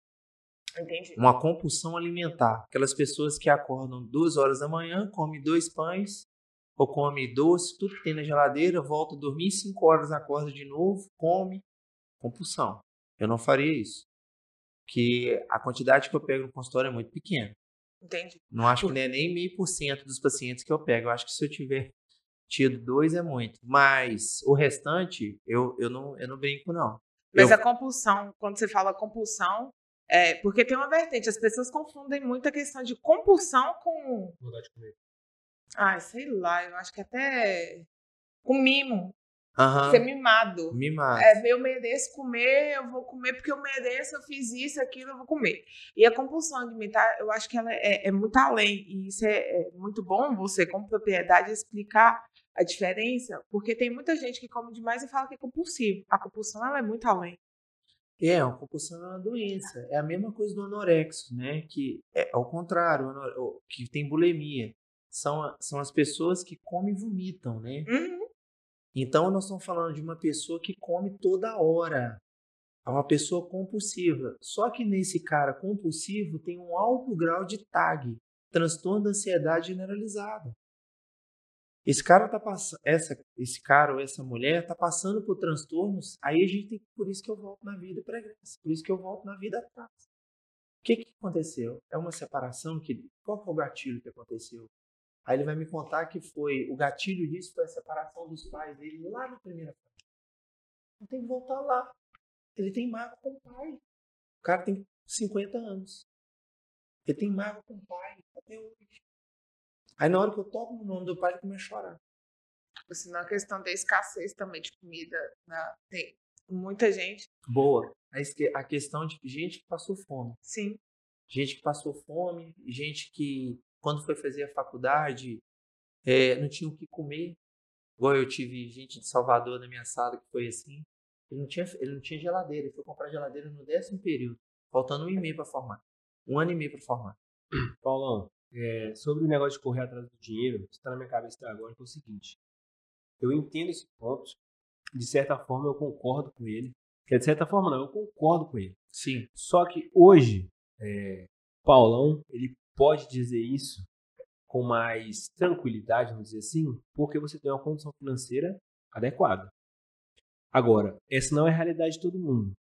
Entendi. Uma compulsão alimentar. Aquelas pessoas que acordam duas horas da manhã, comem dois pães, ou come doce, tudo que tem na geladeira, volta a dormir, cinco horas acorda de novo, come. Compulsão. Eu não faria isso. Porque a quantidade que eu pego no consultório é muito pequena. Entendi. Não acho que não é nem meio por cento dos pacientes que eu pego. Eu acho que se eu tiver tido dois é muito. Mas o restante, eu, eu, não, eu não brinco, não. Mas Eu- a compulsão, quando você fala compulsão, é porque tem uma vertente. As pessoas confundem muito a questão de compulsão com. Vontade de comer. Ai, sei lá, eu acho que até com mimo. Aham. Ser mimado. Mimado. É, eu mereço comer, eu vou comer porque eu mereço, eu fiz isso, aquilo, eu vou comer. E a compulsão alimentar, eu acho que ela é, é muito além. E isso é, é muito bom você, como propriedade, explicar a diferença, porque tem muita gente que come demais e fala que é compulsivo. A compulsão, ela é muito além. É, a compulsão é uma doença. É a mesma coisa do anorexo, né? Que é ao contrário, que tem bulimia. São, são as pessoas que comem e vomitam, né? Uhum. Então, nós estamos falando de uma pessoa que come toda hora. É uma pessoa compulsiva. Só que nesse cara compulsivo tem um alto grau de TAG, transtorno da ansiedade generalizada. Esse cara tá passando, essa, esse cara ou essa mulher tá passando por transtornos, aí a gente tem por isso que eu volto na vida pregressa, por isso que eu volto na vida atrás. O que que aconteceu? É uma separação que, qual que é o gatilho que aconteceu? Aí ele vai me contar que foi, o gatilho disso foi a separação dos pais dele lá na primeira fase. Não tem que voltar lá. Ele tem mágoa com o pai. O cara tem 50 anos. Ele tem mágoa com o pai até hoje. Aí na hora que eu toco no nome do pai, ele começa a chorar. Senão a questão da escassez também de comida. né? Tem muita gente, Boa. A questão de gente que passou fome. sim, Gente que passou fome, gente que, quando foi fazer a faculdade, eh, não tinha o que comer. Igual eu tive gente de Salvador na minha sala que foi assim. Ele não tinha, ele não tinha geladeira. Ele foi comprar geladeira no décimo período. Faltando um e meio para formar. Um ano e meio para formar. (coughs) Paulão, é, sobre o negócio de correr atrás do dinheiro, o que está na minha cabeça até agora é o seguinte. Eu entendo esse ponto, de certa forma eu concordo com ele. Quer de certa forma não, eu concordo com ele. Sim. Só que hoje, é, Paulão, ele pode dizer isso com mais tranquilidade, vamos dizer assim, porque você tem uma condição financeira adequada. Agora, essa não é a realidade de todo mundo.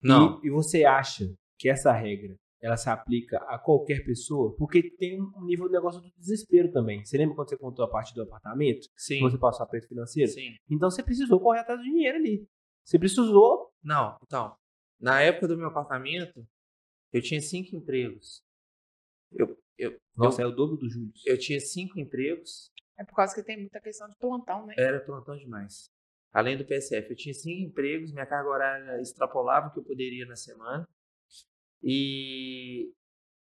Não. E, e você acha que essa regra ela se aplica a qualquer pessoa? Porque tem um nível de negócio do desespero também. Você lembra quando você contou a parte do apartamento? Sim. Você passou a aperto financeiro? Sim. Então você precisou correr atrás do dinheiro ali. Você precisou. Não, então. Na época do meu apartamento, eu tinha cinco empregos. Eu, eu, Nossa, é o dobro do Júlio. eu tinha cinco empregos. é por causa que tem muita questão de plantão, né? Era plantão demais. Além do PSF, eu tinha cinco empregos, minha carga horária extrapolava o que eu poderia na semana. E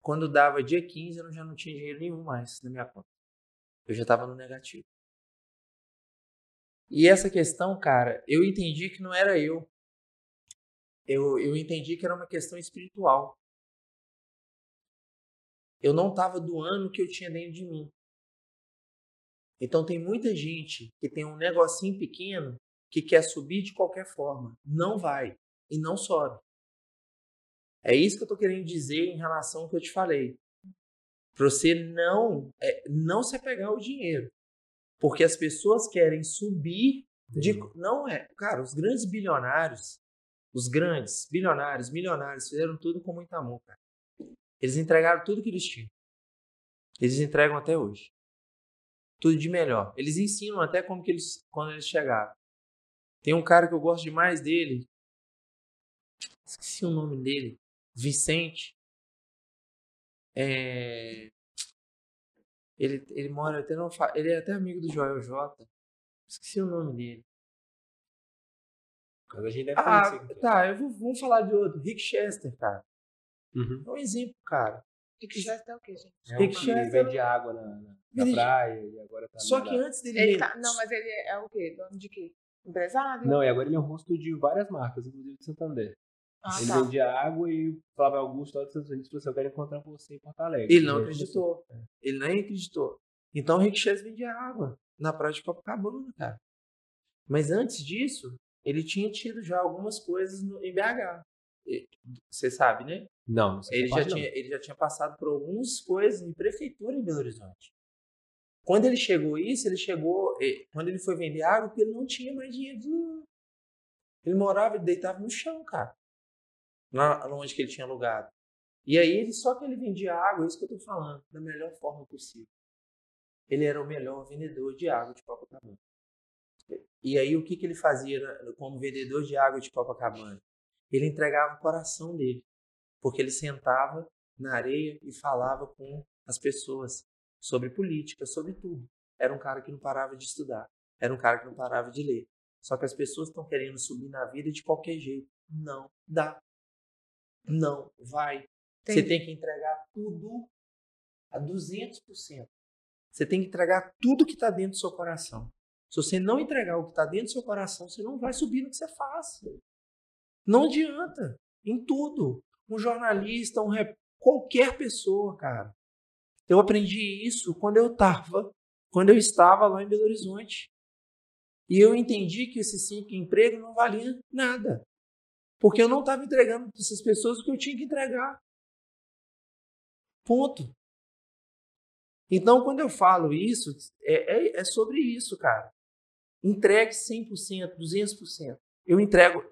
quando dava dia 15, eu já não tinha dinheiro nenhum mais na minha conta. Eu já estava no negativo. E essa questão, cara, eu entendi que não era eu. Eu, eu entendi que era uma questão espiritual. Eu não estava doando o que eu tinha dentro de mim. Então tem muita gente que tem um negocinho pequeno que quer subir de qualquer forma. Não vai e não sobe. É isso que eu estou querendo dizer em relação ao que eu te falei. Para você não, é, não se apegar ao dinheiro. Porque as pessoas querem subir De- não é. Cara, os grandes bilionários, os grandes bilionários, milionários, fizeram tudo com muito amor, cara. Eles entregaram tudo que eles tinham. Eles entregam até hoje. Tudo de melhor. Eles ensinam até como que eles, quando eles chegaram. Tem um cara que eu gosto demais dele. Esqueci o nome dele. Vicente. É... Ele, ele mora até não fa- ele é até amigo do Joel J. Esqueci o nome dele. Mas a gente deve Ah, é. tá, eu vou, vamos falar de outro. Rick Chester, cara. Uhum. É um exemplo, cara. Rick Chester é o quê, gente? É um Rick que vende água na, na- praia e agora tá Só que antes dele Ele tá, não, mas ele é o quê? Dono de quê? Empresário? Não, e agora ele é um rosto de várias marcas, inclusive de Santander. Ah, ele tá. vendia água e o Flávio Augusto lá dos Estados Unidos falou assim, eu quero encontrar você em Porto Alegre. Ele não acreditou. Ele nem acreditou. Então o Rick Chester vendia água na praia de Copacabana, cara. Mas antes disso, ele tinha tido já algumas coisas no, em BH. Você sabe, né? Não, não sei Ele essa já, não. tinha, ele já tinha passado por algumas coisas em prefeitura em Belo Horizonte. Quando ele chegou isso, ele chegou. Quando ele foi vender água, porque ele não tinha mais dinheiro nenhum. Ele morava, ele deitava no chão, cara. Lá onde que ele tinha alugado. E aí, ele, só que ele vendia água, é isso que eu tô falando, da melhor forma possível. Ele era o melhor vendedor de água de Copacabana. E aí, o que, que ele fazia na- como vendedor de água de Copacabana? Ele entregava o coração dele porque ele sentava na areia e falava com as pessoas sobre política, sobre tudo. Era um cara que não parava de estudar, era um cara que não parava de ler. Só que as pessoas estão querendo subir na vida de qualquer jeito. Não dá. Não vai. Você tem que entregar tudo a 200%. Você tem que entregar tudo que está dentro do seu coração. Se você não entregar o que está dentro do seu coração, você não vai subir no que você faz. Não adianta. Em tudo. Um jornalista, um rep... qualquer pessoa, cara. Eu aprendi isso quando eu estava, quando eu estava lá em Belo Horizonte. E eu entendi que esse cinco emprego não valia nada. Porque eu não estava entregando para essas pessoas o que eu tinha que entregar. Ponto. Então, quando eu falo isso, é, é, é sobre isso, cara. Entregue 100%, 200%. Eu entrego.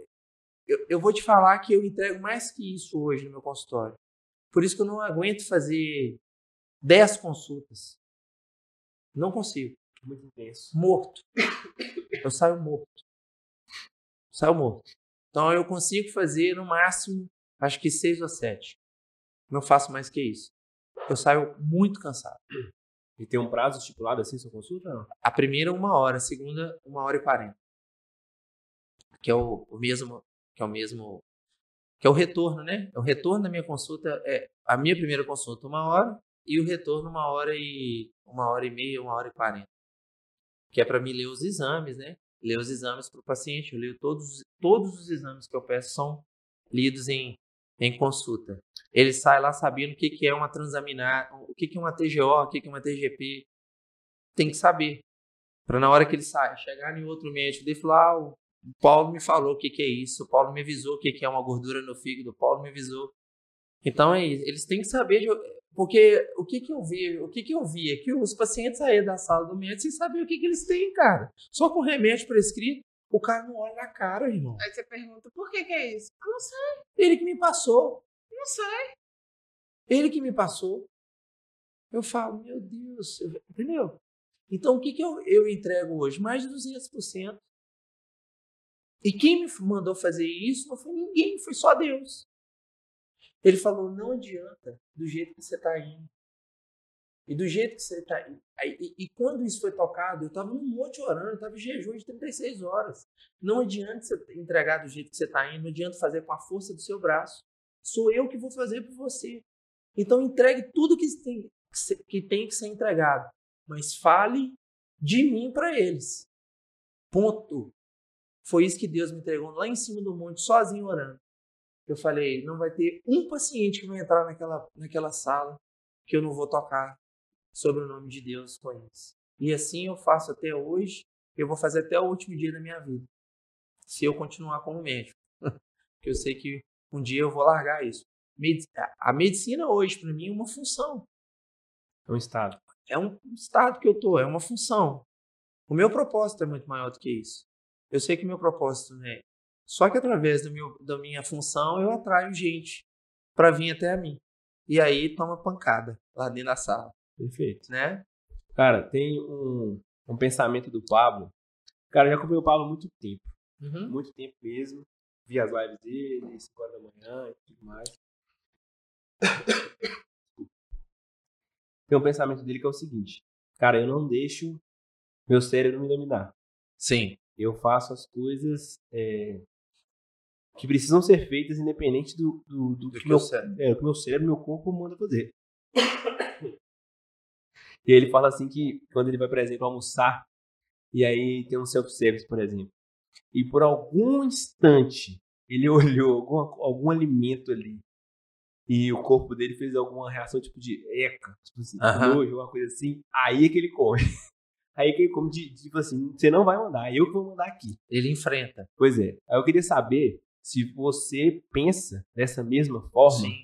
Eu, eu vou te falar que eu entrego mais que isso hoje no meu consultório. Por isso que eu não aguento fazer 10 consultas. Não consigo. Muito intenso. Morto. Eu saio morto. Saio morto. Então eu consigo fazer no máximo, acho que 6 ou 7. Não faço mais que isso. Eu saio muito cansado. E tem um prazo estipulado assim, sua consulta? Não? A primeira, uma hora. A segunda, uma hora e quarenta. Que é o, o mesmo. Que é o mesmo. Que é o retorno, né? O retorno da minha consulta é a minha primeira consulta, uma hora, e o retorno, uma hora e. uma hora e meia, uma hora e quarenta. Que é para mim ler os exames, né? Ler os exames para o paciente. Eu leio todos, todos os exames que eu peço são lidos em, em consulta. Ele sai lá sabendo o que, que é uma transaminar, o que, que é uma TGO, o que, que é uma TGP. Tem que saber. Para na hora que ele sai, chegar em outro médico e falar, ah, Paulo me falou o que, que é isso, Paulo me avisou o que, que é uma gordura no fígado, Paulo me avisou. Então é isso. Eles têm que saber, de, porque o que, que eu vi, o que, que eu vi é que os pacientes saíram da sala do médico sem saber o que, que eles têm, cara. Só com remédio prescrito, o cara não olha na cara, irmão. Aí você pergunta, por que que é isso? Eu não sei, Ele que me passou. não sei. Ele que me passou. Eu falo, meu Deus, eu- entendeu? Então, o que, que eu, eu entrego hoje? Mais de 200%. E quem me mandou fazer isso não foi ninguém, foi só Deus. Ele falou, não adianta do jeito que você está indo. E do jeito que você está indo. E, e quando isso foi tocado, eu estava num monte orando, eu estava em jejum de 36 horas. Não adianta você entregar do jeito que você está indo, não adianta fazer com a força do seu braço. Sou eu que vou fazer por você. Então entregue tudo que tem que, ser, que, tem que ser entregado. Mas fale de mim para eles. Ponto. Foi isso que Deus me entregou lá em cima do monte, sozinho orando. Eu falei, não vai ter um paciente que vai entrar naquela, naquela sala que eu não vou tocar sobre o nome de Deus com eles. E assim eu faço até hoje, eu vou fazer até o último dia da minha vida. Se eu continuar como médico. (laughs) Porque eu sei que um dia eu vou largar isso. A medicina hoje, para mim, é uma função. É um estado. É um estado que eu tô, é uma função. O meu propósito é muito maior do que isso. Eu sei que meu propósito é. Só que através do meu, da minha função eu atraio gente para vir até a mim. E aí toma pancada lá dentro da sala, Perfeito. né? Cara, tem um, um pensamento do Pablo. Cara, eu já acompanhei o Pablo há muito tempo. Uhum. Muito tempo mesmo. Vi as lives dele, 5 horas da manhã e tudo mais. Tem um pensamento dele que é o seguinte. Cara, eu não deixo meu cérebro me dominar. Sim. Eu faço as coisas é, que precisam ser feitas independente do, do, do Do que meu, eu sei. é, meu cérebro, meu corpo manda fazer. E ele fala assim que quando ele vai, por exemplo, almoçar, e aí tem um self-service, por exemplo, e por algum instante ele (laughs) olhou algum, algum alimento ali, e o corpo dele fez alguma reação tipo de eca, tipo assim, Aham. nojo, alguma coisa assim, aí é que ele come. Aí que de, tipo assim, você não vai mandar, eu que vou mandar aqui. Ele enfrenta. Pois é. Aí eu queria saber se você pensa dessa mesma forma, Sim.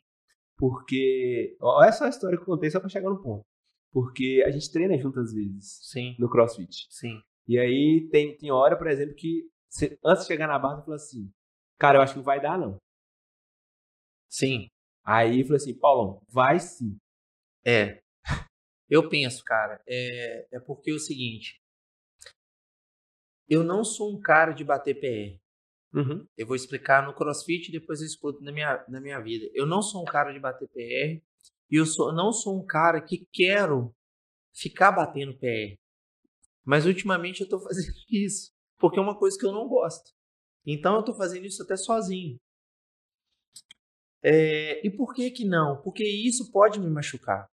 porque. Olha só a história que eu contei só pra chegar no ponto. Porque a gente treina junto às vezes Sim. no CrossFit. Sim. E aí tem, tem hora, por exemplo, que você- antes de chegar na barra, você fala assim: Cara, eu acho que não vai dar, não. Sim. Aí eu falei assim: Paulão, vai sim. É. Eu penso, cara, é, é porque é o seguinte. Eu não sou um cara de bater PR. Uhum. Eu vou explicar no CrossFit e depois eu explico na minha, na minha vida. Eu não sou um cara de bater PR e eu sou, não sou um cara que quero ficar batendo PR. Mas ultimamente eu tô (laughs) fazendo isso, porque é uma coisa que eu não gosto. Então eu tô fazendo isso até sozinho. É, e por que que não? Porque isso pode me machucar.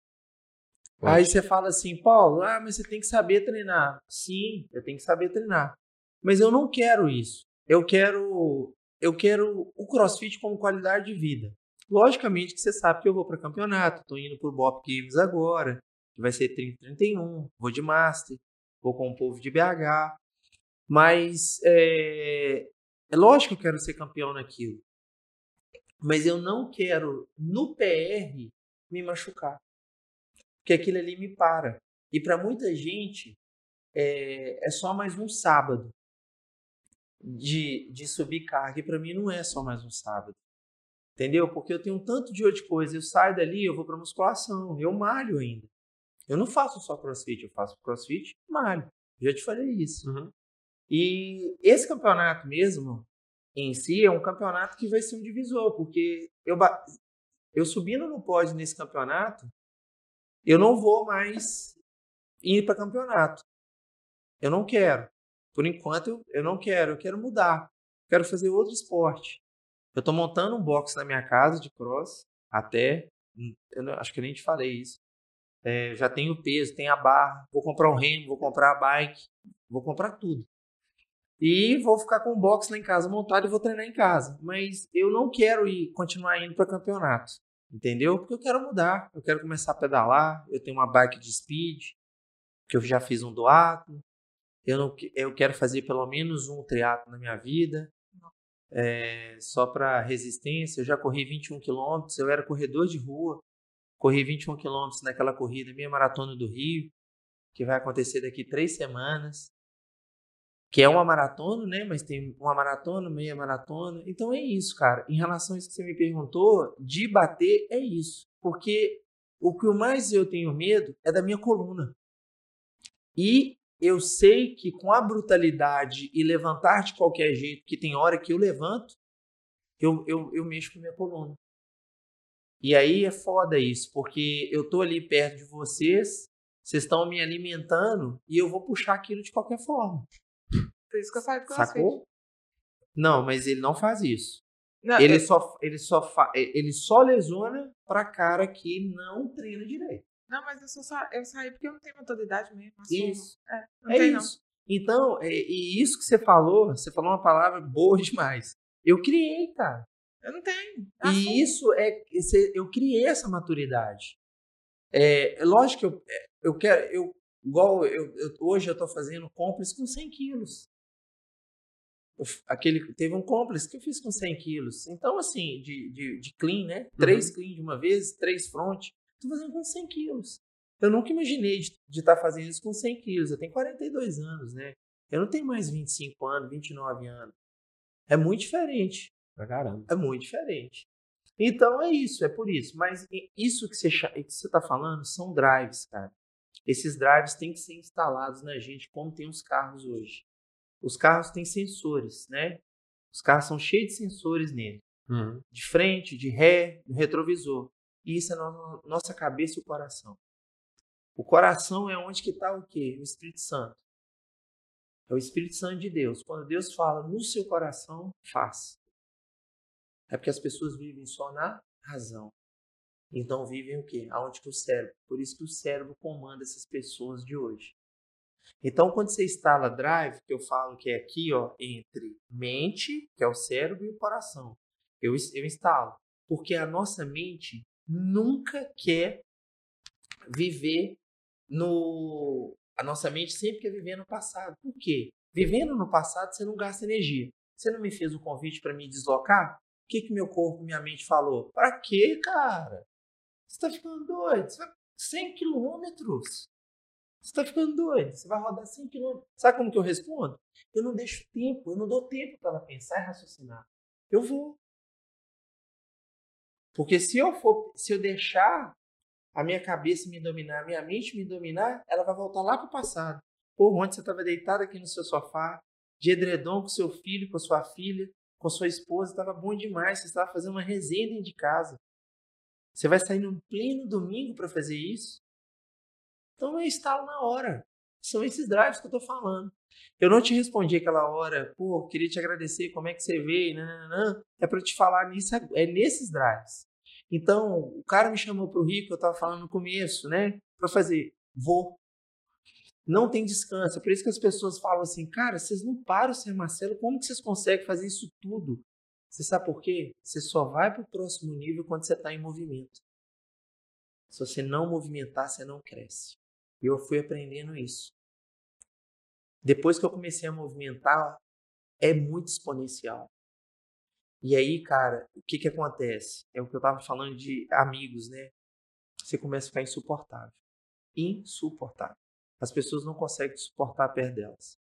Pode. Aí você fala assim, Paulo, ah, mas você tem que saber treinar. Sim, eu tenho que saber treinar. Mas eu não quero isso. Eu quero, eu quero o CrossFit como qualidade de vida. Logicamente que você sabe que eu vou para campeonato, estou indo para o Bop Games agora, que vai ser 30-31, vou de Master, vou com o povo de BH. Mas é, é lógico que eu quero ser campeão naquilo. Mas eu não quero, no PR, me machucar porque aquilo ali me para. E para muita gente é, é só mais um sábado de, de subir carga. E para mim não é só mais um sábado. Entendeu? Porque eu tenho um tanto de outra coisa. Eu saio dali, eu vou para musculação, eu malho ainda. Eu não faço só crossfit, eu faço crossfit e malho. Já te falei isso. Uhum. E esse campeonato mesmo, em si, é um campeonato que vai ser um divisor, porque eu, eu subindo no pódio nesse campeonato, eu não vou mais ir para campeonato. Eu não quero. Por enquanto, eu, não quero. Eu quero mudar. Quero fazer outro esporte. Eu estou montando um box na minha casa de cross, até. Eu não- acho que nem te falei isso. É, já tenho peso, tenho a barra. Vou comprar um remo, vou comprar a bike, vou comprar tudo. E vou ficar com o box lá em casa montado e vou treinar em casa. Mas eu não quero ir continuar indo para campeonato. Entendeu? Porque eu quero mudar. Eu quero começar a pedalar. Eu tenho uma bike de speed, que eu já fiz um duato. Eu, não, eu quero fazer pelo menos um triatlo na minha vida. É, só para resistência. Eu já corri 21 quilômetros. Eu era corredor de rua. Corri 21 quilômetros naquela corrida, minha maratona do Rio, que vai acontecer daqui três semanas. Que é uma maratona, né? Mas tem uma maratona, meia maratona. Então é isso, cara. Em relação a isso que você me perguntou, de bater é isso. Porque o que mais eu tenho medo é da minha coluna. E eu sei que com a brutalidade e levantar de qualquer jeito, que tem hora que eu levanto, eu, eu, eu mexo com a minha coluna. E aí é foda isso, porque eu tô ali perto de vocês, vocês estão me alimentando e eu vou puxar aquilo de qualquer forma. Por isso que eu saio do crossfit. Sacou? Não, mas ele não faz isso. Não, Ele eu- só, ele só, fa- ele só lesiona pra cara que não treina direito. não, mas eu, só sa... eu saí porque eu não tenho maturidade mesmo. assumo. Isso. É, não É tem, isso. Então, é- e isso que você falou, você falou uma palavra boa (laughs) demais. Eu criei, cara. não. Eu não tenho. Eu assumo. E isso é. Eu criei essa maturidade. É, é lógico que eu, é, eu quero. Eu, igual eu, eu- hoje eu estou fazendo compras com 100 quilos. Aquele, teve um complex que eu fiz com 100 quilos. Então, assim, de, de, de clean, né? Três clean de uma vez, três front. Estou fazendo com 100 quilos. Eu nunca imaginei de estar fazendo isso com 100 quilos. Eu tenho 42 anos, né? Eu não tenho mais 25 anos, 29 anos. É muito diferente. Pra caramba. É muito diferente. Então é isso, é por isso. Mas isso que você, que você tá falando são drives, cara. Esses drives têm que ser instalados na gente, como tem os carros hoje. Os carros têm sensores, né? Os carros são cheios de sensores nele. Uhum. De frente, de ré, no retrovisor. E isso é na nossa cabeça e o coração. O coração é onde que está o quê? O Espírito Santo. É o Espírito Santo de Deus. Quando Deus fala no seu coração, faz. É porque as pessoas vivem só na razão. Então vivem o quê? Aonde que o cérebro. Por isso que o cérebro comanda essas pessoas de hoje. Então, quando você instala Drive, que eu falo que é aqui, ó, entre mente, que é o cérebro, e o coração, eu, eu instalo. Porque a nossa mente nunca quer viver no. A nossa mente sempre quer viver no passado. Por quê? Vivendo no passado, você não gasta energia. Você não me fez o convite para me deslocar? O que, que meu corpo minha mente falou? Para quê, cara? Você tá ficando doido? Você vai 100 quilômetros. Você tá ficando doido? Você vai rodar 100 quilômetros. Sabe como que eu respondo? Eu não deixo tempo, eu não dou tempo para ela pensar e raciocinar. Eu vou. Porque se eu for, se eu deixar a minha cabeça me dominar, a minha mente me dominar, ela vai voltar lá para o passado. Pô, onde você estava deitado aqui no seu sofá, de edredom com seu filho, com sua filha, com sua esposa, estava bom demais, você estava fazendo uma resenha dentro de casa. Você vai sair no pleno domingo para fazer isso? Então eu instalo na hora. São esses drives que eu estou falando. Eu não te respondi aquela hora, pô, queria te agradecer, como é que você veio, não, é para te falar nisso, é nesses drives. Então, o cara me chamou para o Rio, que eu estava falando no começo, né, para fazer, vou. Não tem descanso, é por isso que as pessoas falam assim, cara, vocês não param, Sr. Marcelo, como que vocês conseguem fazer isso tudo? Você sabe por quê? Você só vai para o próximo nível quando você está em movimento. Se você não movimentar, você não cresce. E eu fui aprendendo isso. Depois que eu comecei a movimentar, é muito exponencial. E aí, cara, o que que acontece? É o que eu tava falando de amigos, né? Você começa a ficar insuportável. Insuportável. As pessoas não conseguem suportar perto delas.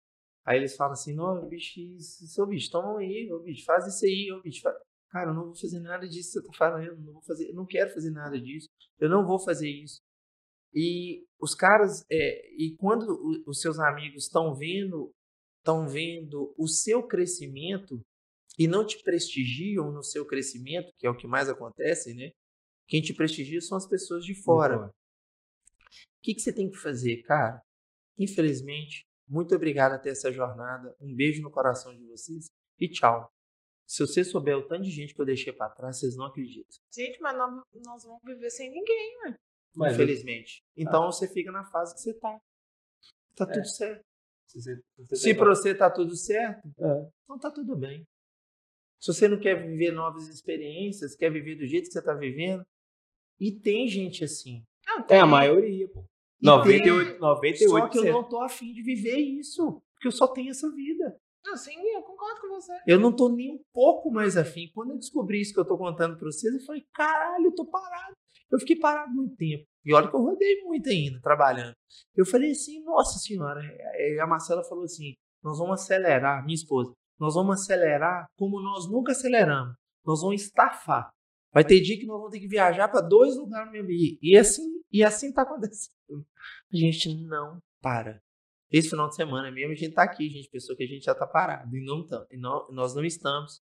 Aí eles falam assim, não, bicho, isso, bicho, toma aí, ô bicho, faz isso aí, ô bicho. Faz... Cara, eu não vou fazer nada disso que você tá falando, não vou fazer, eu não quero fazer nada disso, eu não vou fazer isso. E os caras, é, e quando os seus amigos estão vendo, estão vendo o seu crescimento e não te prestigiam no seu crescimento, que é o que mais acontece, né? Quem te prestigia são as pessoas de fora. O que, que você tem que fazer, cara? Infelizmente, muito obrigado até essa jornada. Um beijo no coração de vocês e tchau. Se você souber o tanto de gente que eu deixei para trás, vocês não acreditam. Gente, mas nós, nós vamos viver sem ninguém, né? Mas infelizmente. Eu... Então ah. você fica na fase que você tá. Tá é. tudo certo. Se, você, você Se para você tá tudo certo, é. então tá tudo bem. Se você não quer viver novas experiências, quer viver do jeito que você tá vivendo, e tem gente assim. Não, tem. É a maioria, pô. 98, tem, 98%. Só que eu não tô afim de viver isso, porque eu só tenho essa vida. Não, sim, eu concordo com você. Eu não tô nem um pouco mais afim. Quando eu descobri isso que eu tô contando pra vocês, eu falei, caralho, eu tô parado. Eu fiquei parado muito tempo. E olha que eu rodei muito ainda, trabalhando. Eu falei assim, nossa senhora. E a Marcela falou assim, nós vamos acelerar, minha esposa, nós vamos acelerar como nós nunca aceleramos. Nós vamos estafar. Vai ter dia que nós vamos ter que viajar para dois lugares no mesmo dia. E assim, e assim tá acontecendo. A gente não para. Esse final de semana mesmo a gente tá aqui, gente pensou que a gente já tá parado. E não tá, e não, nós não estamos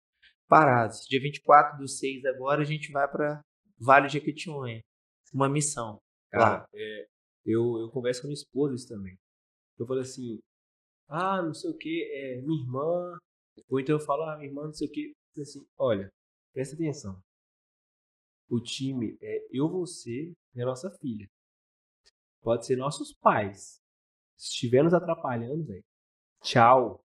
parados. Dia 24 do 6 agora a gente vai para Vale de Jequitinhonha. Uma missão. Cara, é, eu, eu converso com a minha esposa isso também. Eu falo assim, ah, não sei o que, é, minha irmã. Ou então eu falo, ah, minha irmã, não sei o que. Assim, olha, presta atenção. O time é eu, você e a nossa filha. Pode ser nossos pais. Se estiver nos atrapalhando, velho, tchau.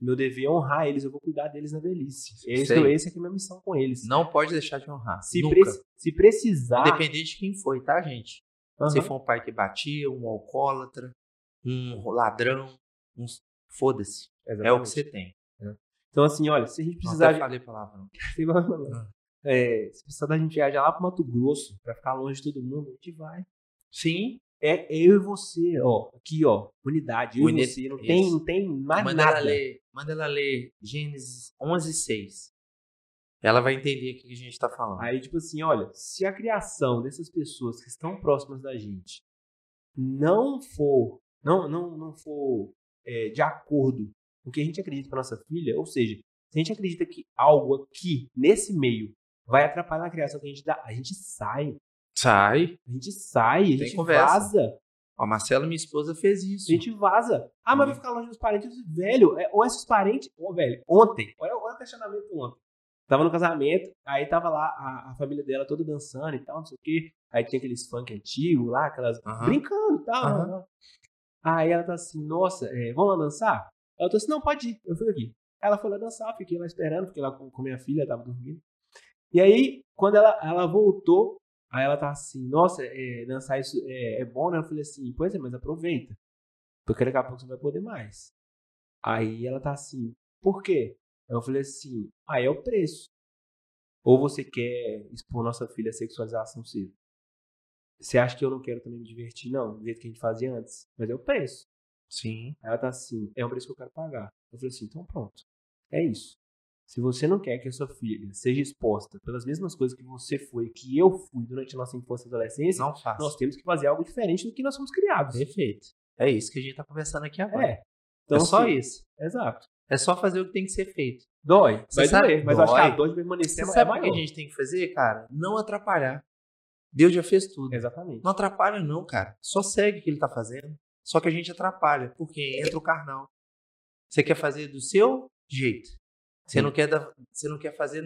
Meu dever é honrar eles, eu vou cuidar deles na velhice. Esse, é, esse aqui é a minha missão com eles. Não pode deixar de honrar. Se, pre se precisar. Independente de quem foi, tá, gente? Uhum. Se for um pai que batia, um alcoólatra, um ladrão, um... foda-se. É o que você tem. É. Então, assim, olha, se a gente precisar. Não, falei palavra. (laughs) Ah. É, se precisar da gente viajar lá pro Mato Grosso, pra ficar longe de todo mundo, a gente vai. Sim. É eu e você, ó. Aqui, ó. Unidade. Eu Uni- e você. Não tem, não tem mais Manda ela, nada. ler, manda ela ler Gênesis 11, 6. Ela vai entender o que a gente está falando. Aí, tipo assim, olha, se a criação dessas pessoas que estão próximas da gente não for, não, não, não for é, de acordo com o que a gente acredita para nossa filha, ou seja, se a gente acredita que algo aqui, nesse meio, vai atrapalhar a criação que a gente dá, a gente sai. Sai. A gente sai, a Tem gente conversa. vaza. A Marcela, minha esposa, fez isso. A gente vaza. Ah, mas vai ficar longe dos parentes. Velho, é, ou esses parentes. Ô, velho, ontem, olha, olha o questionamento ontem. Tava no casamento, aí tava lá a, a família dela toda dançando e tal, não sei o quê. Aí tinha aqueles funk antigos lá, aquelas. Aham. brincando e tal. Né? Aí ela tá assim, nossa, é, vamos lá dançar? Ela tô assim, não, pode ir, eu fico aqui. Ela foi lá dançar, fiquei lá esperando, fiquei lá com, com minha filha, tava dormindo. E aí, quando ela, ela voltou, aí ela tá assim, nossa, é, dançar isso é, é bom, né? Eu falei assim, pois é, mas aproveita. Porque daqui a pouco você não vai poder mais. Aí ela tá assim, por quê? Aí eu falei assim, aí é o preço. Ou você quer expor nossa filha à sexualização cedo? Você acha que eu não quero também me divertir? Não, do jeito que a gente fazia antes. Mas é o preço. Sim. Aí ela tá assim, é o preço que eu quero pagar. Eu falei assim, então pronto. É isso. Se você não quer que a sua filha seja exposta pelas mesmas coisas que você foi, que eu fui durante a nossa infância e adolescência, nós temos que fazer algo diferente do que nós fomos criados. Perfeito. É isso que a gente tá conversando aqui agora. É. Então, é só assim, isso. Exato. É só fazer o que tem que ser feito. Dói. Você vai sabe- doer, mas eu acho que a dói. dor de permanecer Você é sabe o que a gente tem que fazer, cara? Não atrapalhar. Deus já fez tudo. Exatamente. Não atrapalha, não, cara. Só segue o que ele tá fazendo. Só que a gente atrapalha, porque entra o carnal. Você quer fazer do seu jeito. Você não quer da- você não quer fazer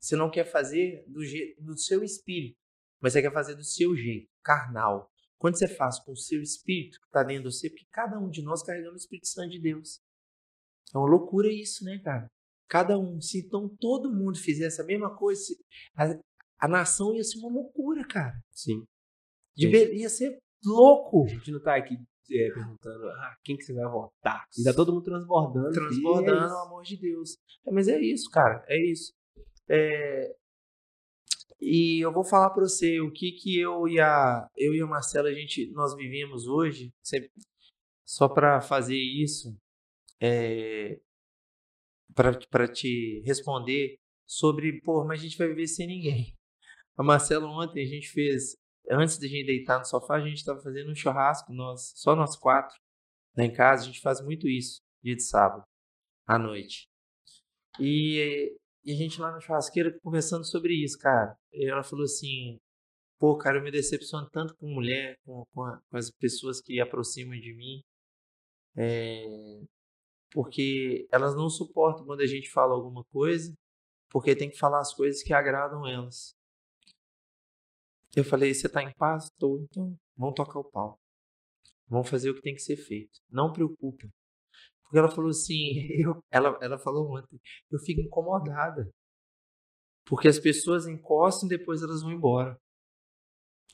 você não quer fazer do jeito do seu espírito, mas você quer fazer do seu jeito, carnal. Quando você faz com o seu espírito que tá dentro de você, porque cada um de nós carregamos o Espírito Santo de Deus. É uma loucura isso, né, cara? Cada um. Se então todo mundo fizesse a mesma coisa, a, a nação ia ser uma loucura, cara. Sim. De Sim. be- ia ser louco. A gente não tá aqui é, perguntando ah, quem que você vai votar. E tá todo mundo transbordando. Transbordando E é amor de Deus. É, mas é isso, cara. É isso. É, E eu vou falar pra você o que que eu e a eu e a Marcela a gente nós vivemos hoje, sempre- só pra fazer isso, é, para para te responder sobre, pô, mas a gente vai viver sem ninguém. A Marcela ontem a gente fez antes da gente deitar no sofá, a gente estava fazendo um churrasco, nós, só nós quatro, lá em casa, a gente faz muito isso, dia de sábado, à noite. E, e a gente lá na churrasqueira conversando sobre isso, cara. E ela falou assim: pô, cara, eu me decepciono tanto com mulher, com, com, a- com as pessoas que aproximam de mim, é, porque elas não suportam quando a gente fala alguma coisa, porque tem que falar as coisas que agradam elas. Eu falei, você tá em paz? Tô. Então, vamos tocar o pau. Vamos fazer o que tem que ser feito. Não preocupa. Porque ela falou assim, (laughs) eu- ela, ela falou ontem, eu fico incomodada. Porque as pessoas encostam e depois elas vão embora.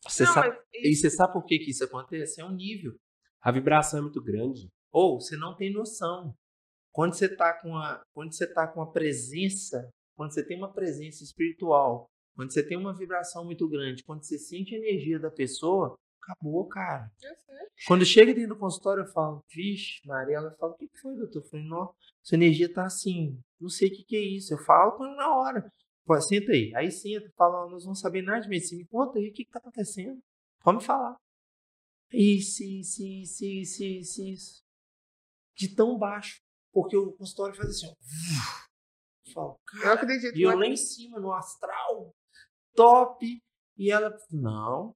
Você Não, sabe, e você sabe por que, que isso acontece? É um nível. A vibração é muito grande. Ou você não tem noção. Quando você tá com a, quando você tá com a presença, quando você tem uma presença espiritual, quando você tem uma vibração muito grande, quando você sente a energia da pessoa, acabou, cara. eu sei. Quando chega dentro do consultório, eu falo, vixe, Maria, ela fala, o que foi, doutor? Eu falei, não, sua energia tá assim, não sei o que que é isso. Eu falo quando na hora. Pô, senta aí. Aí senta, fala, "Ó, nós vamos saber nada de medicina. Me conta aí o que que tá acontecendo. Pode me falar. Isso, isso, isso, isso, isso, isso. De tão baixo. Porque o consultório faz assim, ó. Eu falo, Eu acredito e eu lá em cima, no astral, top. E ela, não,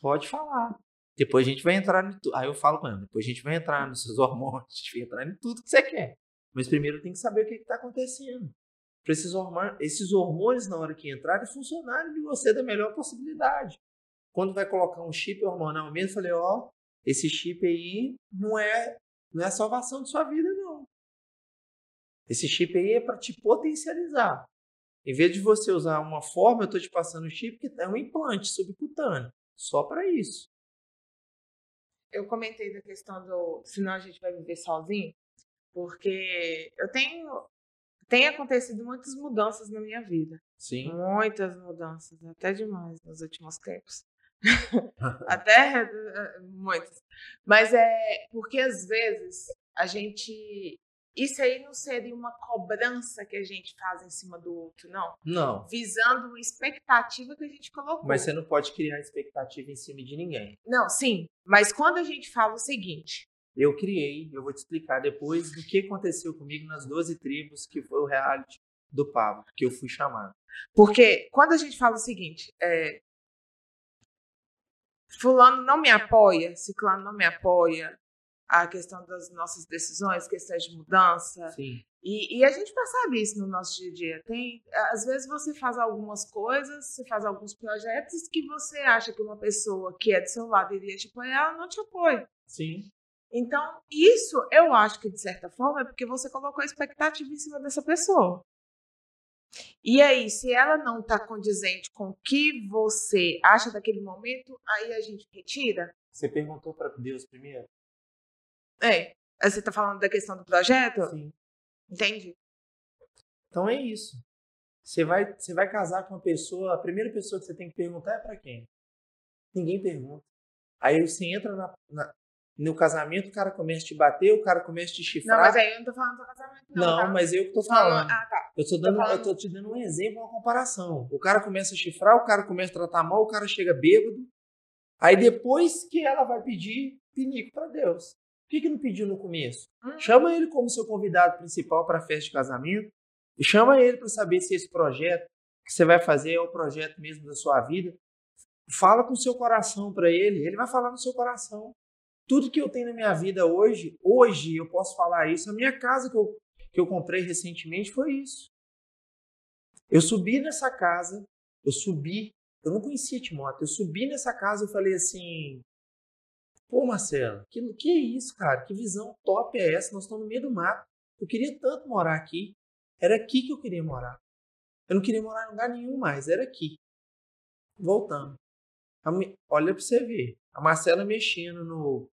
pode falar. Depois a gente vai entrar em tudo. Aí eu falo com ela, depois a gente vai entrar nos seus (laughs) hormônios, a gente vai entrar em tudo que você quer. Mas primeiro tem que saber o que está acontecendo. Para esses hormônios, esses hormônios, na hora que entrarem, funcionarem de você da melhor possibilidade. Quando vai colocar um chip hormonal mesmo, eu falei, ó, esse chip aí não é, não é a salvação de sua vida, não. Esse chip aí é para te potencializar. Em vez de você usar uma forma, eu estou te passando o chip que é um implante subcutâneo. Só para isso. eu comentei da questão do senão a gente vai viver sozinho, porque eu tenho tem acontecido muitas mudanças na minha vida, Sim. muitas mudanças, até demais nos últimos tempos. (laughs) (laughs) Até eh, muitas. Mas é porque às vezes a gente. Isso aí não seria uma cobrança que a gente faz em cima do outro, não. Não. Visando uma expectativa que a gente colocou. Mas você não pode criar expectativa em cima de ninguém. Não, sim. Mas quando a gente fala o seguinte. Eu criei, eu vou te explicar depois do que aconteceu comigo nas 12 tribos, que foi o reality do Pablo, que eu fui chamado. Porque quando a gente fala o seguinte, é, fulano não me apoia, ciclano não me apoia, a questão das nossas decisões, questões de mudança. Sim. E, e, a gente percebe isso no nosso dia a dia. Tem, às vezes você faz algumas coisas, você faz alguns projetos que você acha que uma pessoa que é do seu lado iria te apoiar, ela não te apoia. Sim. Então, isso eu acho que, de certa forma, é porque você colocou a expectativa em cima dessa pessoa. E aí, se ela não está condizente com o que você acha daquele momento, aí a gente retira? Você perguntou para Deus primeiro? É. Você está falando da questão do projeto? Sim. Entendi. Então é isso. Você vai, você vai casar com uma pessoa, a primeira pessoa que você tem que perguntar é para quem? Ninguém pergunta. Aí você entra na, na, no casamento, o cara começa a te bater, o cara começa a te chifrar. Não, mas aí eu não tô falando do casamento, não. Não, tá? mas eu que tô falando. Ah, tá. Eu tô, dando, eu tô te dando um exemplo, uma comparação. O cara começa a chifrar, o cara começa a tratar mal, o cara chega bêbado. Aí depois que ela vai pedir pinico para Deus. Por que, que não pediu no começo? Hum. Chama ele como seu convidado principal para a festa de casamento e chama ele para saber se esse projeto que você vai fazer é o projeto mesmo da sua vida. Fala com o seu coração para ele, ele vai falar no seu coração. Tudo que eu tenho na minha vida hoje, hoje eu posso falar isso. A minha casa que eu, que eu comprei recentemente foi isso. Eu subi nessa casa, eu subi, eu não conhecia Timóteo, eu subi nessa casa e falei assim: Pô, Marcelo, que, que é isso, cara? Que visão top é essa? Nós estamos no meio do mato. Eu queria tanto morar aqui. Era aqui que eu queria morar. Eu não queria morar em lugar nenhum mais, era aqui. Voltando. Olha para você ver. A Marcela mexendo no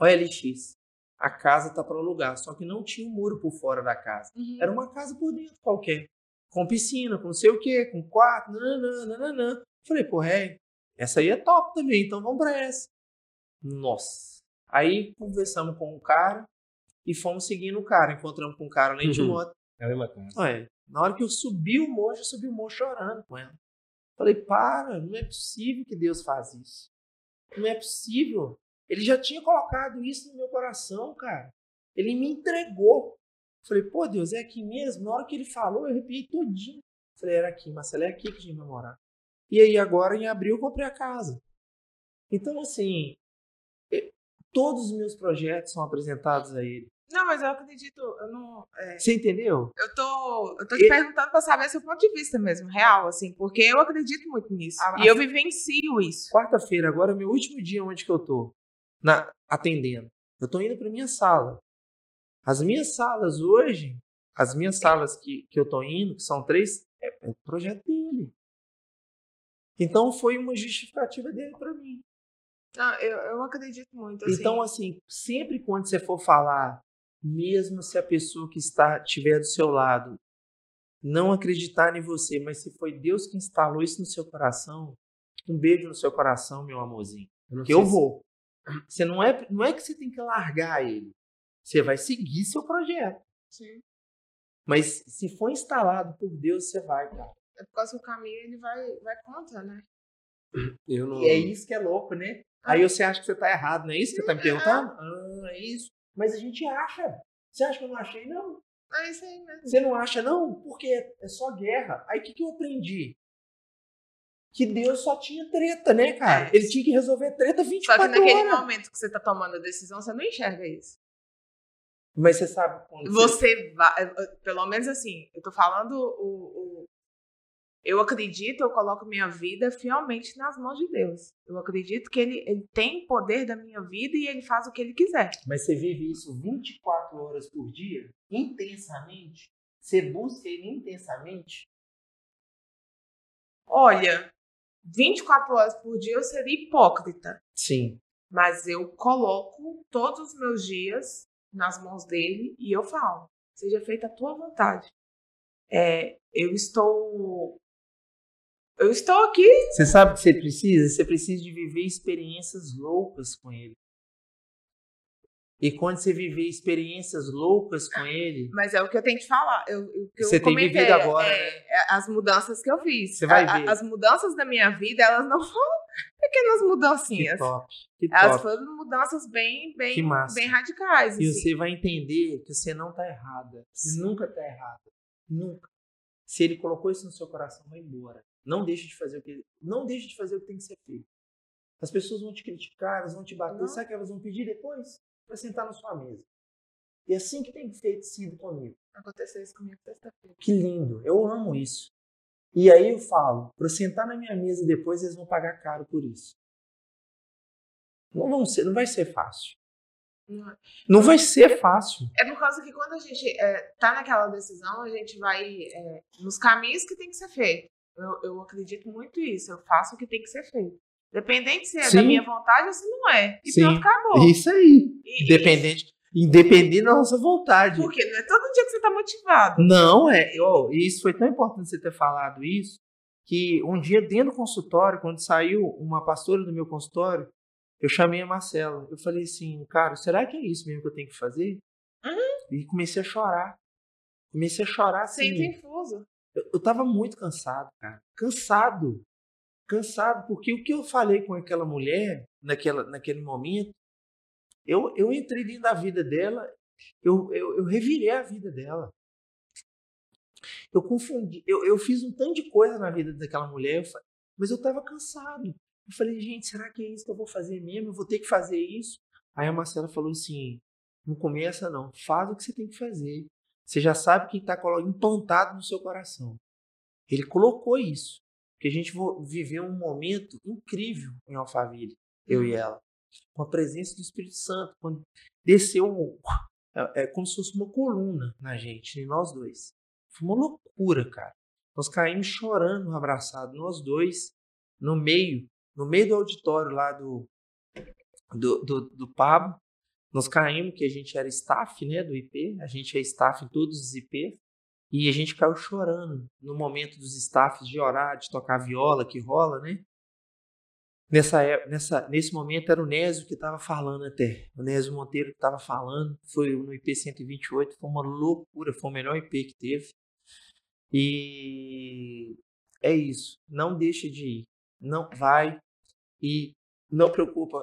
OLX. A casa tá para alugar, só que não tinha um muro por fora da casa. Uhum. Era uma casa por dentro qualquer. Com piscina, com não sei o quê, com quarto, nananã, nananã. Falei, pô, é, essa aí é top também, então vamos pra essa. Nossa. Aí conversamos com o cara e fomos seguindo o cara. Encontramos com o cara em Uhum. Timóteo. É a mesma casa. Ué, na hora que eu subi o morro, eu subi o morro chorando com ela. Falei, para, não é possível que Deus faz isso. Não é possível. Ele já tinha colocado isso no meu coração, cara. Ele me entregou. Falei, pô, Deus, é aqui mesmo? Na hora que ele falou, eu arrepiei todinho. Falei, era aqui, Marcelo, é aqui que a gente vai morar. E aí, agora, em abril, eu comprei a casa. Então, assim, todos os meus projetos são apresentados a ele. Não, mas eu acredito, eu não. é, Você entendeu? eu tô, eu tô te E- perguntando pra saber seu ponto de vista mesmo, real, assim, porque eu acredito muito nisso. Ah, e eu vivencio isso. Quarta-feira, agora é meu último dia onde que eu tô na, atendendo. Eu tô indo para minha sala. As minhas salas hoje, as minhas salas que, que eu tô indo, que são três, é, é projeto dele. Então foi uma justificativa dele para mim. Não, eu, eu acredito muito, assim. Então, assim, sempre quando você for falar, mesmo se a pessoa que está tiver do seu lado não acreditar em você, mas se foi Deus que instalou isso no seu coração, um beijo no seu coração, meu amorzinho. não que eu se- vou. Você não é, não é que você tem que largar ele. Você vai seguir seu projeto. Sim. Mas se for instalado por Deus, você vai, cara. É por causa que o caminho ele vai, vai contra, né? Eu não. E é isso que é louco, né? Aí você acha que você tá errado, não é isso que você tá me perguntando? Ah, é isso. Mas a gente acha. Você acha que eu não achei? Não. É isso aí mesmo. Você não acha, não? Porque é só guerra. Aí o que, que eu aprendi? Que Deus só tinha treta, né, cara? É. Ele tinha que resolver treta Só 24 que naquele horas. momento que você tá tomando a decisão, você não enxerga isso. Mas você sabe quando Você vai, pelo menos assim, eu tô falando o, o- eu acredito, eu coloco minha vida fielmente nas mãos de Deus. Eu acredito que ele, ele tem poder da minha vida e ele faz o que ele quiser. Mas você vive isso 24 horas por dia, intensamente? Você busca ele intensamente? Olha, 24 horas por dia eu seria hipócrita, Sim. mas eu coloco todos os meus dias nas mãos dele e eu falo: seja feita a tua vontade. É, eu estou Eu estou aqui. Você sabe o que você precisa? Você precisa de viver experiências loucas com ele. E quando você viver experiências loucas com ele, Mas é o que eu tenho que falar. Eu, que eu Você tem comentei, vivido agora, é, né? é as mudanças que eu fiz. Você vai A- ver. As mudanças da minha vida, elas não foram (laughs) pequenas que mudancinhas. top, que Elas top. foram mudanças bem, bem, Que bem radicais. E assim. você vai entender que você não tá errada. Você nunca tá errada. Nunca. Se ele colocou isso no seu coração, vai embora. Não deixe de fazer o que não deixe de fazer o que tem que ser feito. As pessoas vão te criticar, elas vão te bater. Não. Sabe o que elas vão pedir depois? Para sentar na sua mesa. E é assim que tem feito sido comigo. Aconteceu isso comigo sexta-feira. Que lindo. Eu amo isso. E aí eu falo, para sentar na minha mesa depois, eles vão pagar caro por isso. Não, vão ser, não vai ser fácil. Não é? Não vai ser fácil. É por causa que quando a gente é, tá naquela decisão, a gente vai é, nos caminhos que tem que ser feito. Eu, eu acredito muito nisso. Eu faço o que tem que ser feito. Dependente se é Sim. da minha vontade ou se não é. E Sim. pronto, acabou. Isso aí. E- Independente, independente da nossa vontade. Porque não é todo dia que você tá motivado. Não, é. e isso foi tão importante você ter falado isso, que um dia dentro do consultório, quando saiu uma pastora do meu consultório, eu chamei a Marcela. Eu falei assim, cara, será que é isso mesmo que eu tenho que fazer? Uhum. E comecei a chorar. Comecei a chorar assim. Sem infuso. Eu, eu tava muito cansado, cara. Cansado. Cansado, porque o que eu falei com aquela mulher naquela, naquele momento, eu, eu entrei dentro da vida dela, eu, eu, eu revirei a vida dela. Eu confundi, eu, eu fiz um tanto de coisa na vida daquela mulher, eu mas eu tava cansado. Eu falei, gente, será que é isso que eu vou fazer mesmo? Eu vou ter que fazer isso? Aí a Marcela falou assim: não começa não, faz o que você tem que fazer. Você já sabe que está implantado no seu coração. Ele colocou isso. Que a gente viveu um momento incrível em Alphaville, eu e ela. Com a presença do Espírito Santo. Quando desceu, é, é como se fosse uma coluna na gente, em nós dois. Foi uma loucura, cara. Nós caímos chorando, abraçados, nós dois, no meio, no meio do auditório lá do, do, do, do Pablo. Nós caímos, que a gente era staff né, do IP, a gente é staff em todos os IP, e a gente caiu chorando no momento dos staffs de orar, de tocar viola, que rola, né? Nessa, é- nessa, nesse momento era o Nésio que estava falando até. O Nésio Monteiro que estava falando. Foi no IP 128. Foi uma loucura. Foi o melhor IP que teve. E é isso. Não deixe de ir. Não vai. E não preocupa.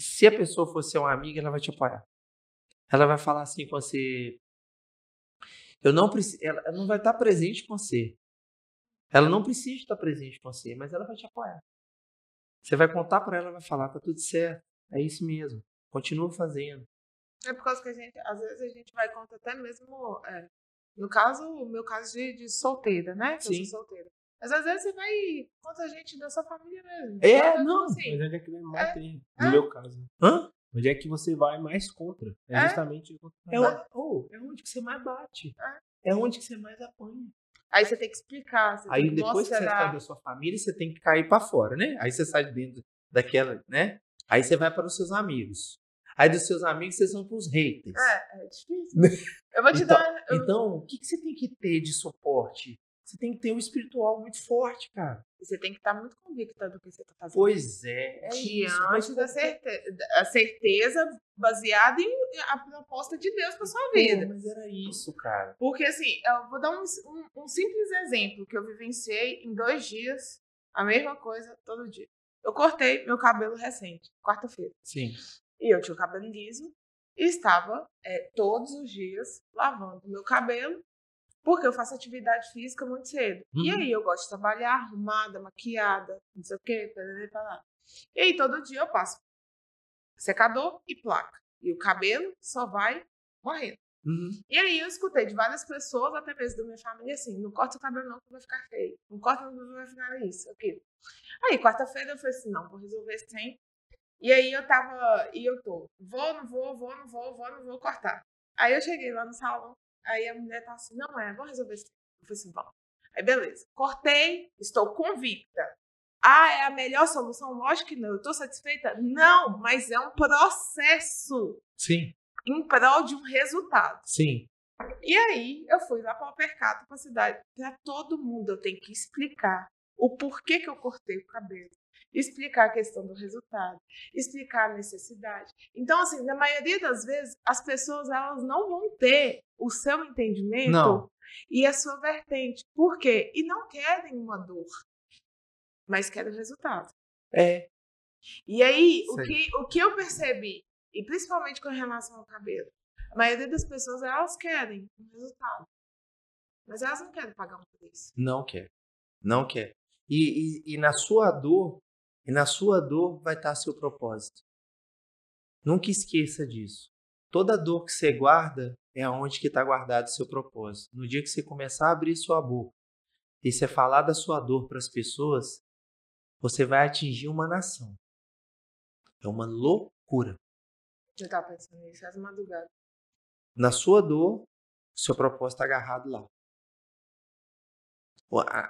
Se a pessoa for ser uma amiga, ela vai te apoiar. Ela vai falar assim com você. Eu não preciso. Ela não vai estar presente com você. Ela não precisa estar presente com você, mas ela vai te apoiar. Você vai contar para ela, vai falar, tá tudo certo. É isso mesmo. Continua fazendo. É por causa que a gente, às vezes a gente vai contra até mesmo, é, no caso, o meu caso de, de solteira, né? Eu Sim. sou solteira. Mas às vezes você vai contra a gente da sua família mesmo. É, Então, não, Assim, Mas onde é que vai mais É. ter? É. No meu caso. Hã? Onde é que você vai mais contra? É, É. justamente contra É, o- oh, é onde que você mais bate. É onde que você mais apanha. aí você tem que explicar. Você Aí tem que depois que você mostrar. sai da sua família, você tem que cair para fora, né? Aí você sai de dentro daquela, né? Aí você vai para os seus amigos. Aí dos seus amigos, vocês vão para os haters. É, é difícil. Eu vou te Então- dar. eu- Então, o que, que você tem que ter de suporte? Você tem que ter um espiritual muito forte, cara. Você tem que estar muito convicta do que você está fazendo. Pois é. é isso, mas Diante da certeza, a certeza baseada em a proposta de Deus para sua vida. Mas era isso, cara. Porque, assim, eu vou dar um, um, um simples exemplo que eu vivenciei em dois dias, a mesma coisa todo dia. Eu cortei meu cabelo recente, quarta-feira. Sim. E eu tinha o cabelo liso e estava é, todos os dias lavando meu cabelo, porque eu faço atividade física muito cedo. E Uhum. aí eu gosto de trabalhar arrumada, maquiada, não sei o quê, pra lá. E aí todo dia eu passo secador e placa. E o cabelo só vai morrendo. Uhum. E aí eu escutei de várias pessoas, até mesmo da minha família, assim, não corta o cabelo não que vai ficar feio. Não corta não que vai ficar isso, aquilo. Aí, quarta-feira eu falei assim, não, vou resolver trem. E aí eu tava, e eu tô, vou, não vou, vou, não vou, vou, não vou cortar. Aí eu cheguei lá no salão, aí a mulher tá assim, não é, vou resolver trem. Eu falei assim, vamos. Aí beleza, cortei, estou convicta. Ah, é a melhor solução? Lógico que não. Eu tô satisfeita? Não, mas é um processo Sim, em prol de um resultado. sim. E aí eu fui lá para o Percato, para a cidade, para todo mundo eu tenho que explicar o porquê que eu cortei o cabelo, explicar a questão do resultado, explicar a necessidade. Então, assim, na maioria das vezes, as pessoas elas não vão ter o seu entendimento Não. e a sua vertente. Por quê? E não querem uma dor, mas querem o resultado. É. E aí, o que, o que eu percebi, e principalmente com relação ao cabelo, a maioria das pessoas, elas querem um resultado. Mas elas não querem pagar um preço. Não quer. Não quer. E, e, e na sua dor, e na sua dor vai estar seu propósito. Nunca esqueça disso. Toda dor que você guarda é aonde que está guardado seu propósito. No dia que você começar a abrir sua boca e você falar da sua dor para as pessoas, você vai atingir uma nação. É uma loucura. Eu tava pensando nisso essa madrugada. Na sua dor, seu propósito está agarrado lá.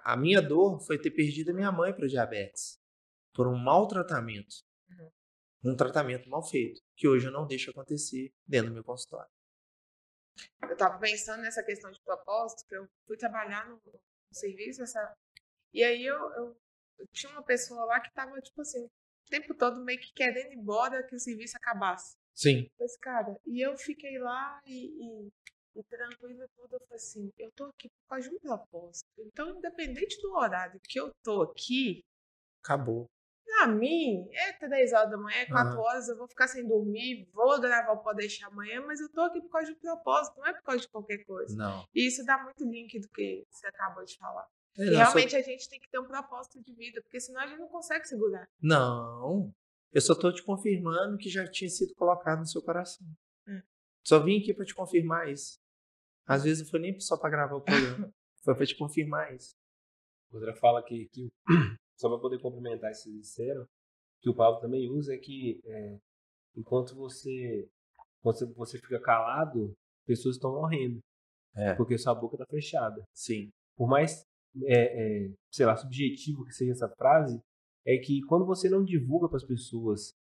A minha dor foi ter perdido a minha mãe para diabetes por um mau tratamento. Uhum. Um tratamento mal feito, que hoje eu não deixo acontecer dentro do meu consultório. Eu tava pensando nessa questão de propósito, que eu fui trabalhar no, no serviço, essa... e aí eu, eu- eu tinha uma pessoa lá que tava, tipo assim, o tempo todo meio que querendo ir embora que o serviço acabasse. Sim. Mas, cara, e eu fiquei lá e, e, e tranquila e tudo. Eu falei assim, eu tô aqui por causa de um propósito. Então, independente do horário que eu tô aqui, Acabou. Pra mim, é três horas da manhã, é quatro Aham. horas, eu vou ficar sem dormir, vou gravar o Pode Deixar amanhã, mas eu tô aqui por causa de um propósito, não é por causa de qualquer coisa. Não. E isso dá muito link do que você acabou de falar. É, E não, realmente a gente tem que ter um propósito de vida, porque senão a gente não consegue segurar. Não. Eu só tô te confirmando que já tinha sido colocado no seu coração. Hum. Só vim aqui para te confirmar isso. Às vezes não foi nem só para gravar o programa. (laughs) foi para te confirmar isso. Outra fala que, que o- só para poder complementar esse disseram, que o Pablo também usa é que é, enquanto você, você você fica calado, pessoas estão morrendo. É. Porque sua boca tá fechada. Sim. Por mais, é, é, sei lá, subjetivo que seja essa frase, é que quando você não divulga para as pessoas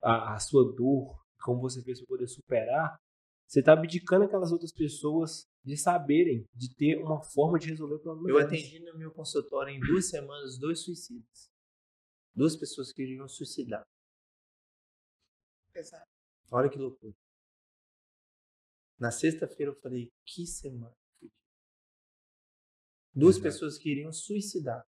a, a sua dor, como você fez para poder superar, você tá abdicando aquelas outras pessoas de saberem, de ter uma forma de resolver o problema Eu atendi no meu consultório em duas semanas dois suicidas. Duas pessoas que iriam suicidar. Exato. Olha que loucura. Na sexta-feira eu falei, que semana. Duas Exato. pessoas que iriam suicidar.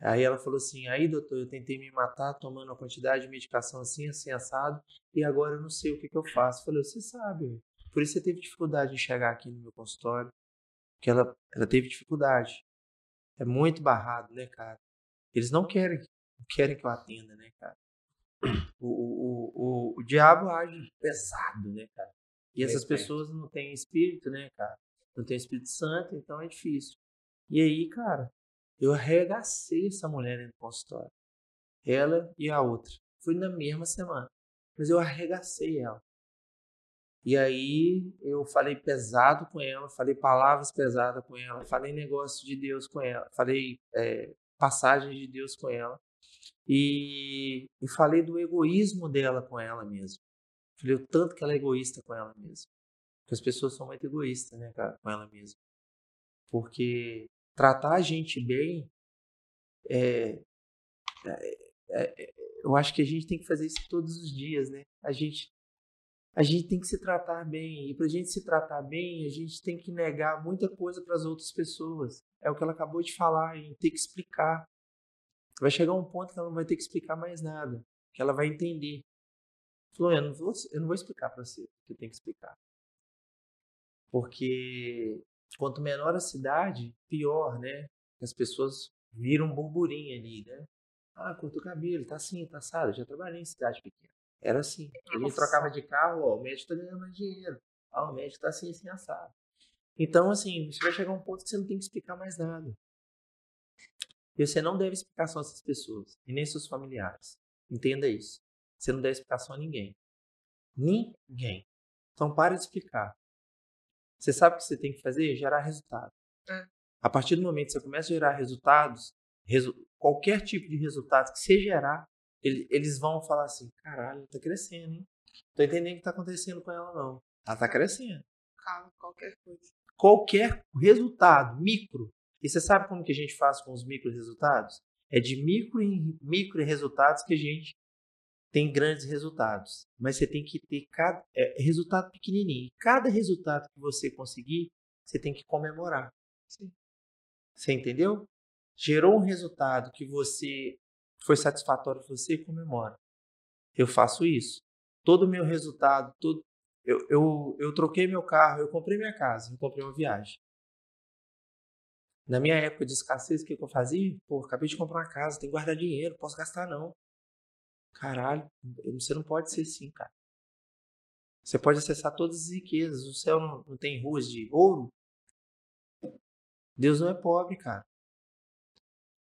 Aí ela falou assim, aí doutor, eu tentei me matar tomando uma quantidade de medicação assim, assim, assado, e agora eu não sei o que, que eu faço. Eu falei, você sabe. Por isso você teve dificuldade de chegar aqui no meu consultório, que ela, ela teve dificuldade. É muito barrado, né, cara? Eles não querem, não querem que eu atenda, né, cara? O, o, o, o diabo age pesado, né, cara? E essas Respeito. pessoas não têm espírito, né, cara? Não tem Espírito Santo, então é difícil. E aí, cara, eu arregacei essa mulher do consultório. Ela e a outra. Foi na mesma semana. Mas eu arregacei ela. E aí eu falei pesado com ela, falei palavras pesadas com ela, falei negócio de Deus com ela, falei é, passagens de Deus com ela. E, e falei do egoísmo dela com ela mesmo. Falei o tanto que ela é egoísta com ela mesma. Porque as pessoas são muito egoístas, né, cara, com ela mesma. Porque tratar a gente bem é, é- é- eu acho que a gente tem que fazer isso todos os dias, né? A gente a gente tem que se tratar bem e pra gente se tratar bem, a gente tem que negar muita coisa para as outras pessoas. É o que ela acabou de falar, em ter que explicar. Vai chegar um ponto que ela não vai ter que explicar mais nada, que ela vai entender. Falou, eu não vou, eu não vou explicar para você o que tenho que explicar. Porque quanto menor a cidade, pior, né? As pessoas viram um burburinho ali, né? Ah, cortou o cabelo, tá assim, tá assado. Já trabalhei em cidade pequena. Era assim. A Nossa. trocava de carro, ó, o médico tá ganhando mais dinheiro. Ah, o médico tá assim, assim, assado. Então, assim, você vai chegar a um ponto que você não tem que explicar mais nada. E você não deve explicar só essas pessoas, e nem seus familiares. Entenda isso. Você não deve explicar só a ninguém. Ninguém. Então, pare de explicar. Você sabe o que você tem que fazer? Gerar resultado. É. A partir do momento que você começa a gerar resultados, resu- qualquer tipo de resultado que você gerar, ele- eles vão falar assim: caralho, ela tá crescendo, hein? Tô entendendo o que tá acontecendo com ela, não. Ela tá crescendo. Cala qualquer coisa. Qualquer resultado micro, E você sabe como que a gente faz com os micro resultados? É de micro em micro resultados que a gente tem grandes resultados. Mas você tem que ter cada é, resultado pequenininho. Cada resultado que você conseguir, você tem que comemorar. Sim. Você entendeu? Gerou um resultado que você foi satisfatório para você, comemora. Eu faço isso. Todo o meu resultado, todo, eu, eu, eu troquei meu carro, eu comprei minha casa, eu comprei uma viagem. Na minha época de escassez, o que, eu fazia? Pô, acabei de comprar uma casa, tem que guardar dinheiro, posso gastar não. Caralho, você não pode ser assim, cara. Você pode acessar todas as riquezas. O céu não, não tem ruas de ouro. Deus não é pobre, cara.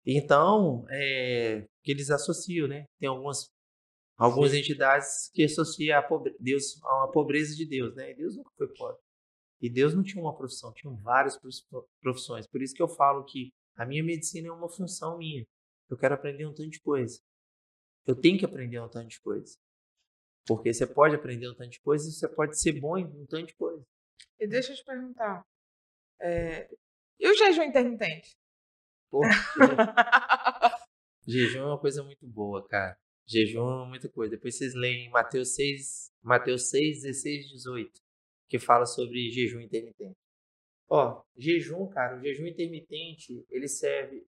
Então, é, que eles associam, né? Tem algumas, algumas entidades que associam a pobre, Deus a uma pobreza de Deus, né? E Deus nunca foi pobre. E Deus não tinha uma profissão, tinha várias profissões. Por isso que eu falo que a minha medicina é uma função minha. Eu quero aprender um tanto de coisa. Eu tenho que aprender um tanto de coisa. Porque você pode aprender um tanto de coisa e você pode ser bom em um tanto de coisa. E deixa eu te perguntar. É... E o jejum intermitente? Porra, (laughs) jejum é uma coisa muito boa, cara. Jejum é muita coisa. Depois vocês leem Mateus 6, Mateus 6, 16 18, que fala sobre jejum intermitente. Ó, jejum, cara, o jejum intermitente, ele serve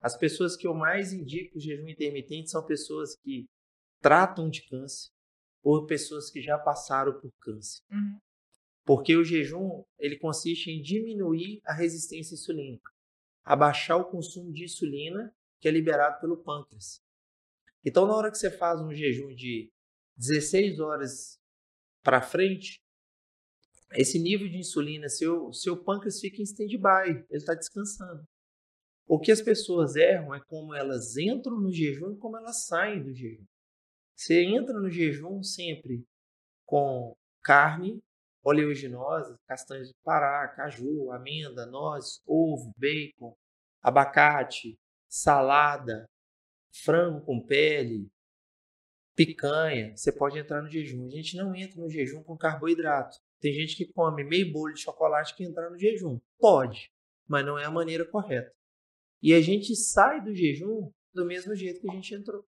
as pessoas que eu mais indico o jejum intermitente são pessoas que tratam de câncer ou pessoas que já passaram por câncer. Uhum. Porque o jejum ele consiste em diminuir a resistência insulínica, abaixar o consumo de insulina que é liberado pelo pâncreas. Então, na hora que você faz um jejum de 16 horas para frente, esse nível de insulina, seu, seu pâncreas fica em stand-by, ele está descansando. O que as pessoas erram é como elas entram no jejum e como elas saem do jejum. Você entra no jejum sempre com carne, oleaginosa, castanhas de pará, caju, amenda, nozes, ovo, bacon, abacate, salada, frango com pele, picanha. Você pode entrar no jejum. A gente não entra no jejum com carboidrato. Tem gente que come meio bolo de chocolate que entra no jejum. Pode, mas não é a maneira correta. E a gente sai do jejum do mesmo jeito que a gente entrou.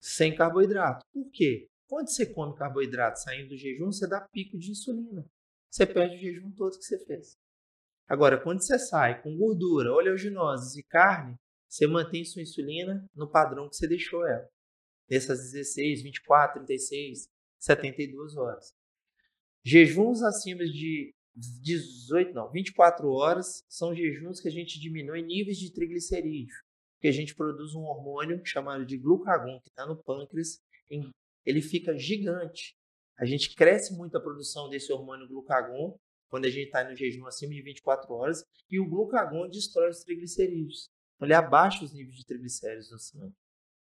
Sem carboidrato. Por quê? Quando você come carboidrato saindo do jejum, você dá pico de insulina. Você perde o jejum todo que você fez. Agora, quando você sai com gordura, oleaginosas e carne, você mantém sua insulina no padrão que você deixou ela. Nessas 16, 24, 36, 72 horas. Jejuns acima de 18, não, 24 horas são jejuns que a gente diminui níveis de triglicerídeo, que a gente produz um hormônio chamado de glucagon, que está no pâncreas, ele fica gigante. A gente cresce muito a produção desse hormônio glucagon quando a gente está no jejum acima de 24 horas, e o glucagon destrói os triglicerídeos. Então, ele abaixa os níveis de triglicéridos no sangue.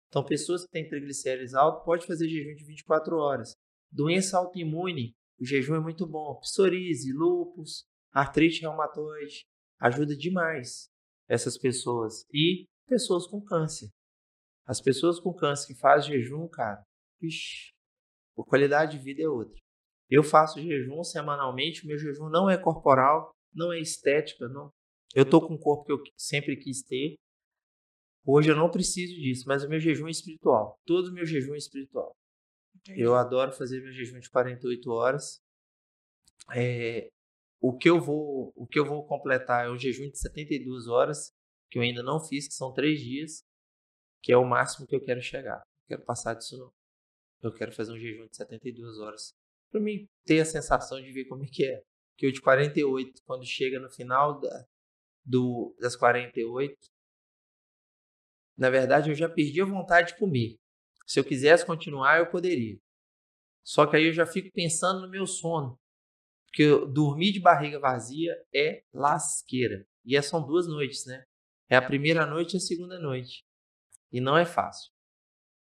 Então, pessoas que têm triglicéridos altos podem fazer jejum de 24 horas. Doença autoimune, o jejum é muito bom. Psoríase, lúpus, artrite reumatoide. Ajuda demais essas pessoas. E pessoas com câncer. As pessoas com câncer que fazem jejum, cara, vixi, a qualidade de vida é outra. Eu faço jejum semanalmente, meu jejum não é corporal, não é estética, não. Eu tô com o corpo que eu sempre quis ter. Hoje eu não preciso disso, mas o meu jejum é espiritual. Todo o meu jejum é espiritual. Entendi. Eu adoro fazer meu jejum de 48 horas. É, o que eu vou o que eu vou completar é um jejum de 72 horas que eu ainda não fiz, que são três dias, que é o máximo que eu quero chegar. Não quero passar disso não. Eu quero fazer um jejum de 72 horas para mim ter a sensação de ver como é que é. Que o de 48, quando chega no final da, do, das 48, na verdade eu já perdi a vontade de comer. Se eu quisesse continuar, eu poderia. Só que aí eu já fico pensando no meu sono. Porque dormir de barriga vazia é lasqueira. E é, são duas noites, né? É a primeira noite e a segunda noite. E não é fácil.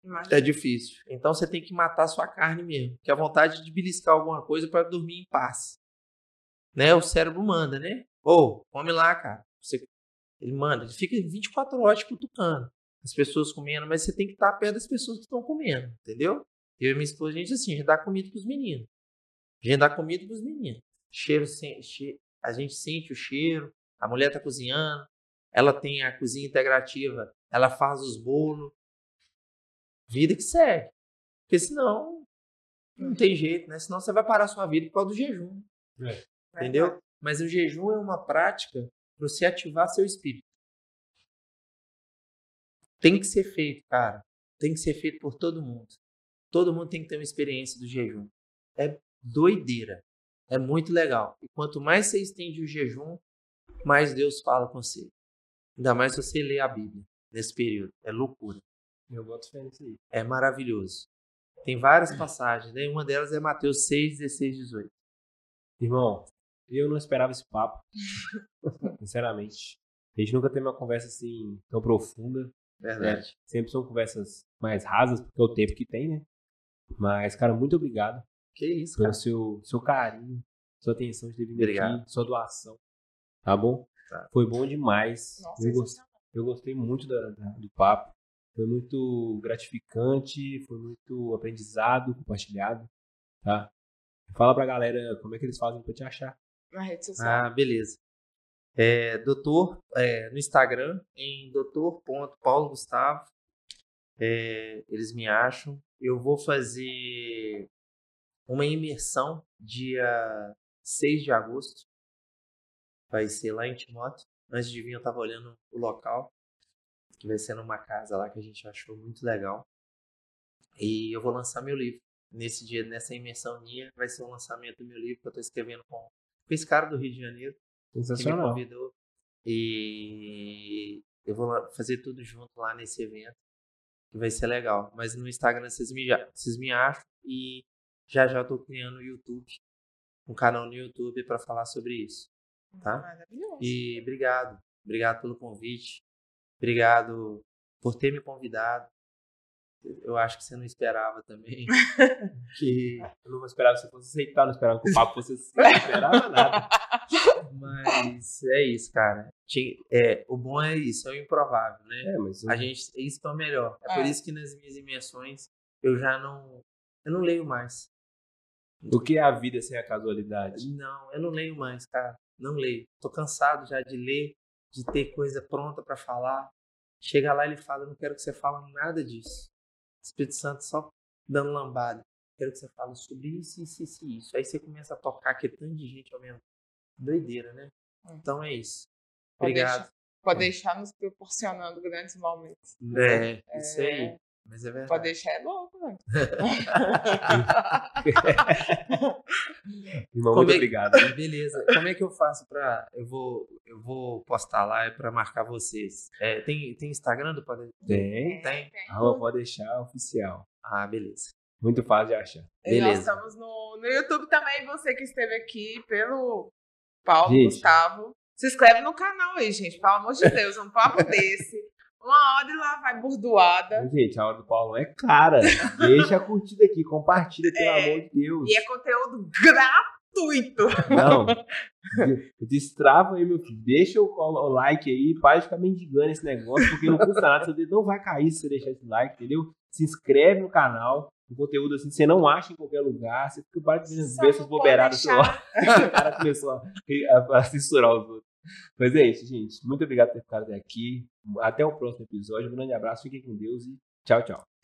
Imagina. É difícil. Então você tem que matar a sua carne mesmo. Que é a vontade de beliscar alguma coisa para dormir em paz. Né? O cérebro manda, né? Ou, oh, come lá, cara. Você... Ele manda. Ele fica 24 horas cutucando as pessoas comendo, mas você tem que estar perto das pessoas que estão comendo, entendeu? Eu e minha esposa, a gente assim, a gente dá comida para os meninos. A gente dá comida para os meninos. Cheiro, cheiro, a gente sente o cheiro, A mulher está cozinhando, ela tem a cozinha integrativa, ela faz os bolos. Vida que segue. Porque senão não tem jeito, né? Senão você vai parar a sua vida por causa do jejum. É. Entendeu? Mas o jejum é uma prática para você ativar seu espírito. Tem que ser feito, cara. Tem que ser feito por todo mundo. Todo mundo tem que ter uma experiência do jejum. É doideira. É muito legal. E quanto mais você estende o jejum, mais Deus fala com você. Ainda mais se você lê a Bíblia nesse período. É loucura. Eu boto fé nisso aí. É maravilhoso. Tem várias passagens, né? Uma delas é Mateus 6, 16, 18. Irmão, eu não esperava esse papo. (laughs) Sinceramente. A gente nunca teve uma conversa assim tão profunda. Verdade. Sempre são conversas mais rasas, porque é o tempo que tem, né? Mas, cara, muito obrigado Que isso, pelo cara. seu, seu carinho, sua atenção de ter vindo Obrigado. aqui, sua doação. Tá bom? Tá. Foi bom demais. Nossa, eu, gos- sensacional. eu gostei muito da- da- do papo. Foi muito gratificante, foi muito aprendizado compartilhado, tá? Fala pra galera como é que eles fazem pra te achar. Na rede social. Ah, beleza. É, doutor, é, no Instagram, em doutor.paulogustavo. É, eles me acham. Eu vou fazer uma imersão dia 6 de agosto. Vai ser lá em Timóteo. Antes de vir, eu tava olhando o local. Que vai ser numa casa lá que a gente achou muito legal. E eu vou lançar meu livro. Nesse dia, nessa imersão minha, vai ser o lançamento do meu livro que eu tô escrevendo com com esse cara do Rio de Janeiro que me Sensacional. convidou. E eu vou fazer tudo junto lá nesse evento, que vai ser legal. Mas no Instagram vocês me, já- vocês me acham e já já eu tô criando o YouTube, um canal no YouTube para falar sobre isso, tá? Maravilhoso. E obrigado, obrigado pelo convite, obrigado por ter me convidado. Eu acho que você não esperava também. (laughs) que Eu não vou esperar que você fosse aceitar, não esperava que o papo fosse assim, não esperava (laughs) nada. Mas é isso, cara. É, o bom é isso, é o improvável, né? É, mas A gente, é isso que é o melhor. É, por É. isso que nas minhas imersões eu já não, eu não leio mais. o que é a vida sem a casualidade? Não, eu não leio mais, cara. Não leio. Tô cansado já de ler, de ter coisa pronta pra falar. Chega lá e ele fala, eu não quero que você fale nada disso. Espírito Santo só dando lambada. Quero que você fale sobre isso, isso, isso, isso. Aí você começa a tocar que tanto de gente ao mesmo. Doideira, né? Então é isso. Pode Obrigado. deixar- Pode deixar nos proporcionando grandes momentos. É, isso aí. Mas é verdade. Pode deixar é louco, (laughs) velho. Irmão, Como muito é- obrigado. Beleza. Como é que eu faço pra. Eu vou, eu vou postar lá é pra marcar vocês. É, tem, tem Instagram do Poder? Tem. Tem. Arroba pode deixar oficial. Ah, beleza. Muito fácil de achar. E nós Beleza. estamos no, no YouTube também. Você que esteve aqui pelo Paulo Gente. Gustavo. Se inscreve no canal aí, gente. Pelo amor de Deus, um papo (laughs) desse. Uma hora e lá vai burdoada. Gente, a hora do Paulo é cara. Deixa a curtida aqui, compartilha, pelo É. amor de Deus. E é conteúdo gratuito. Não. de- Destrava aí, meu filho. Deixa o, like aí, para de ficar mendigando esse negócio, porque não custa nada. Seu dedo não vai cair se você deixar esse like, entendeu? Se inscreve no canal. Um conteúdo assim, você não acha em qualquer lugar. Você fica para de ver essas bobeiradas o cara começou a, a, a censurar os outros. Mas é isso, gente. Muito obrigado por ter ficado até aqui. Até o próximo episódio. Um grande abraço, fiquem com Deus e tchau, tchau.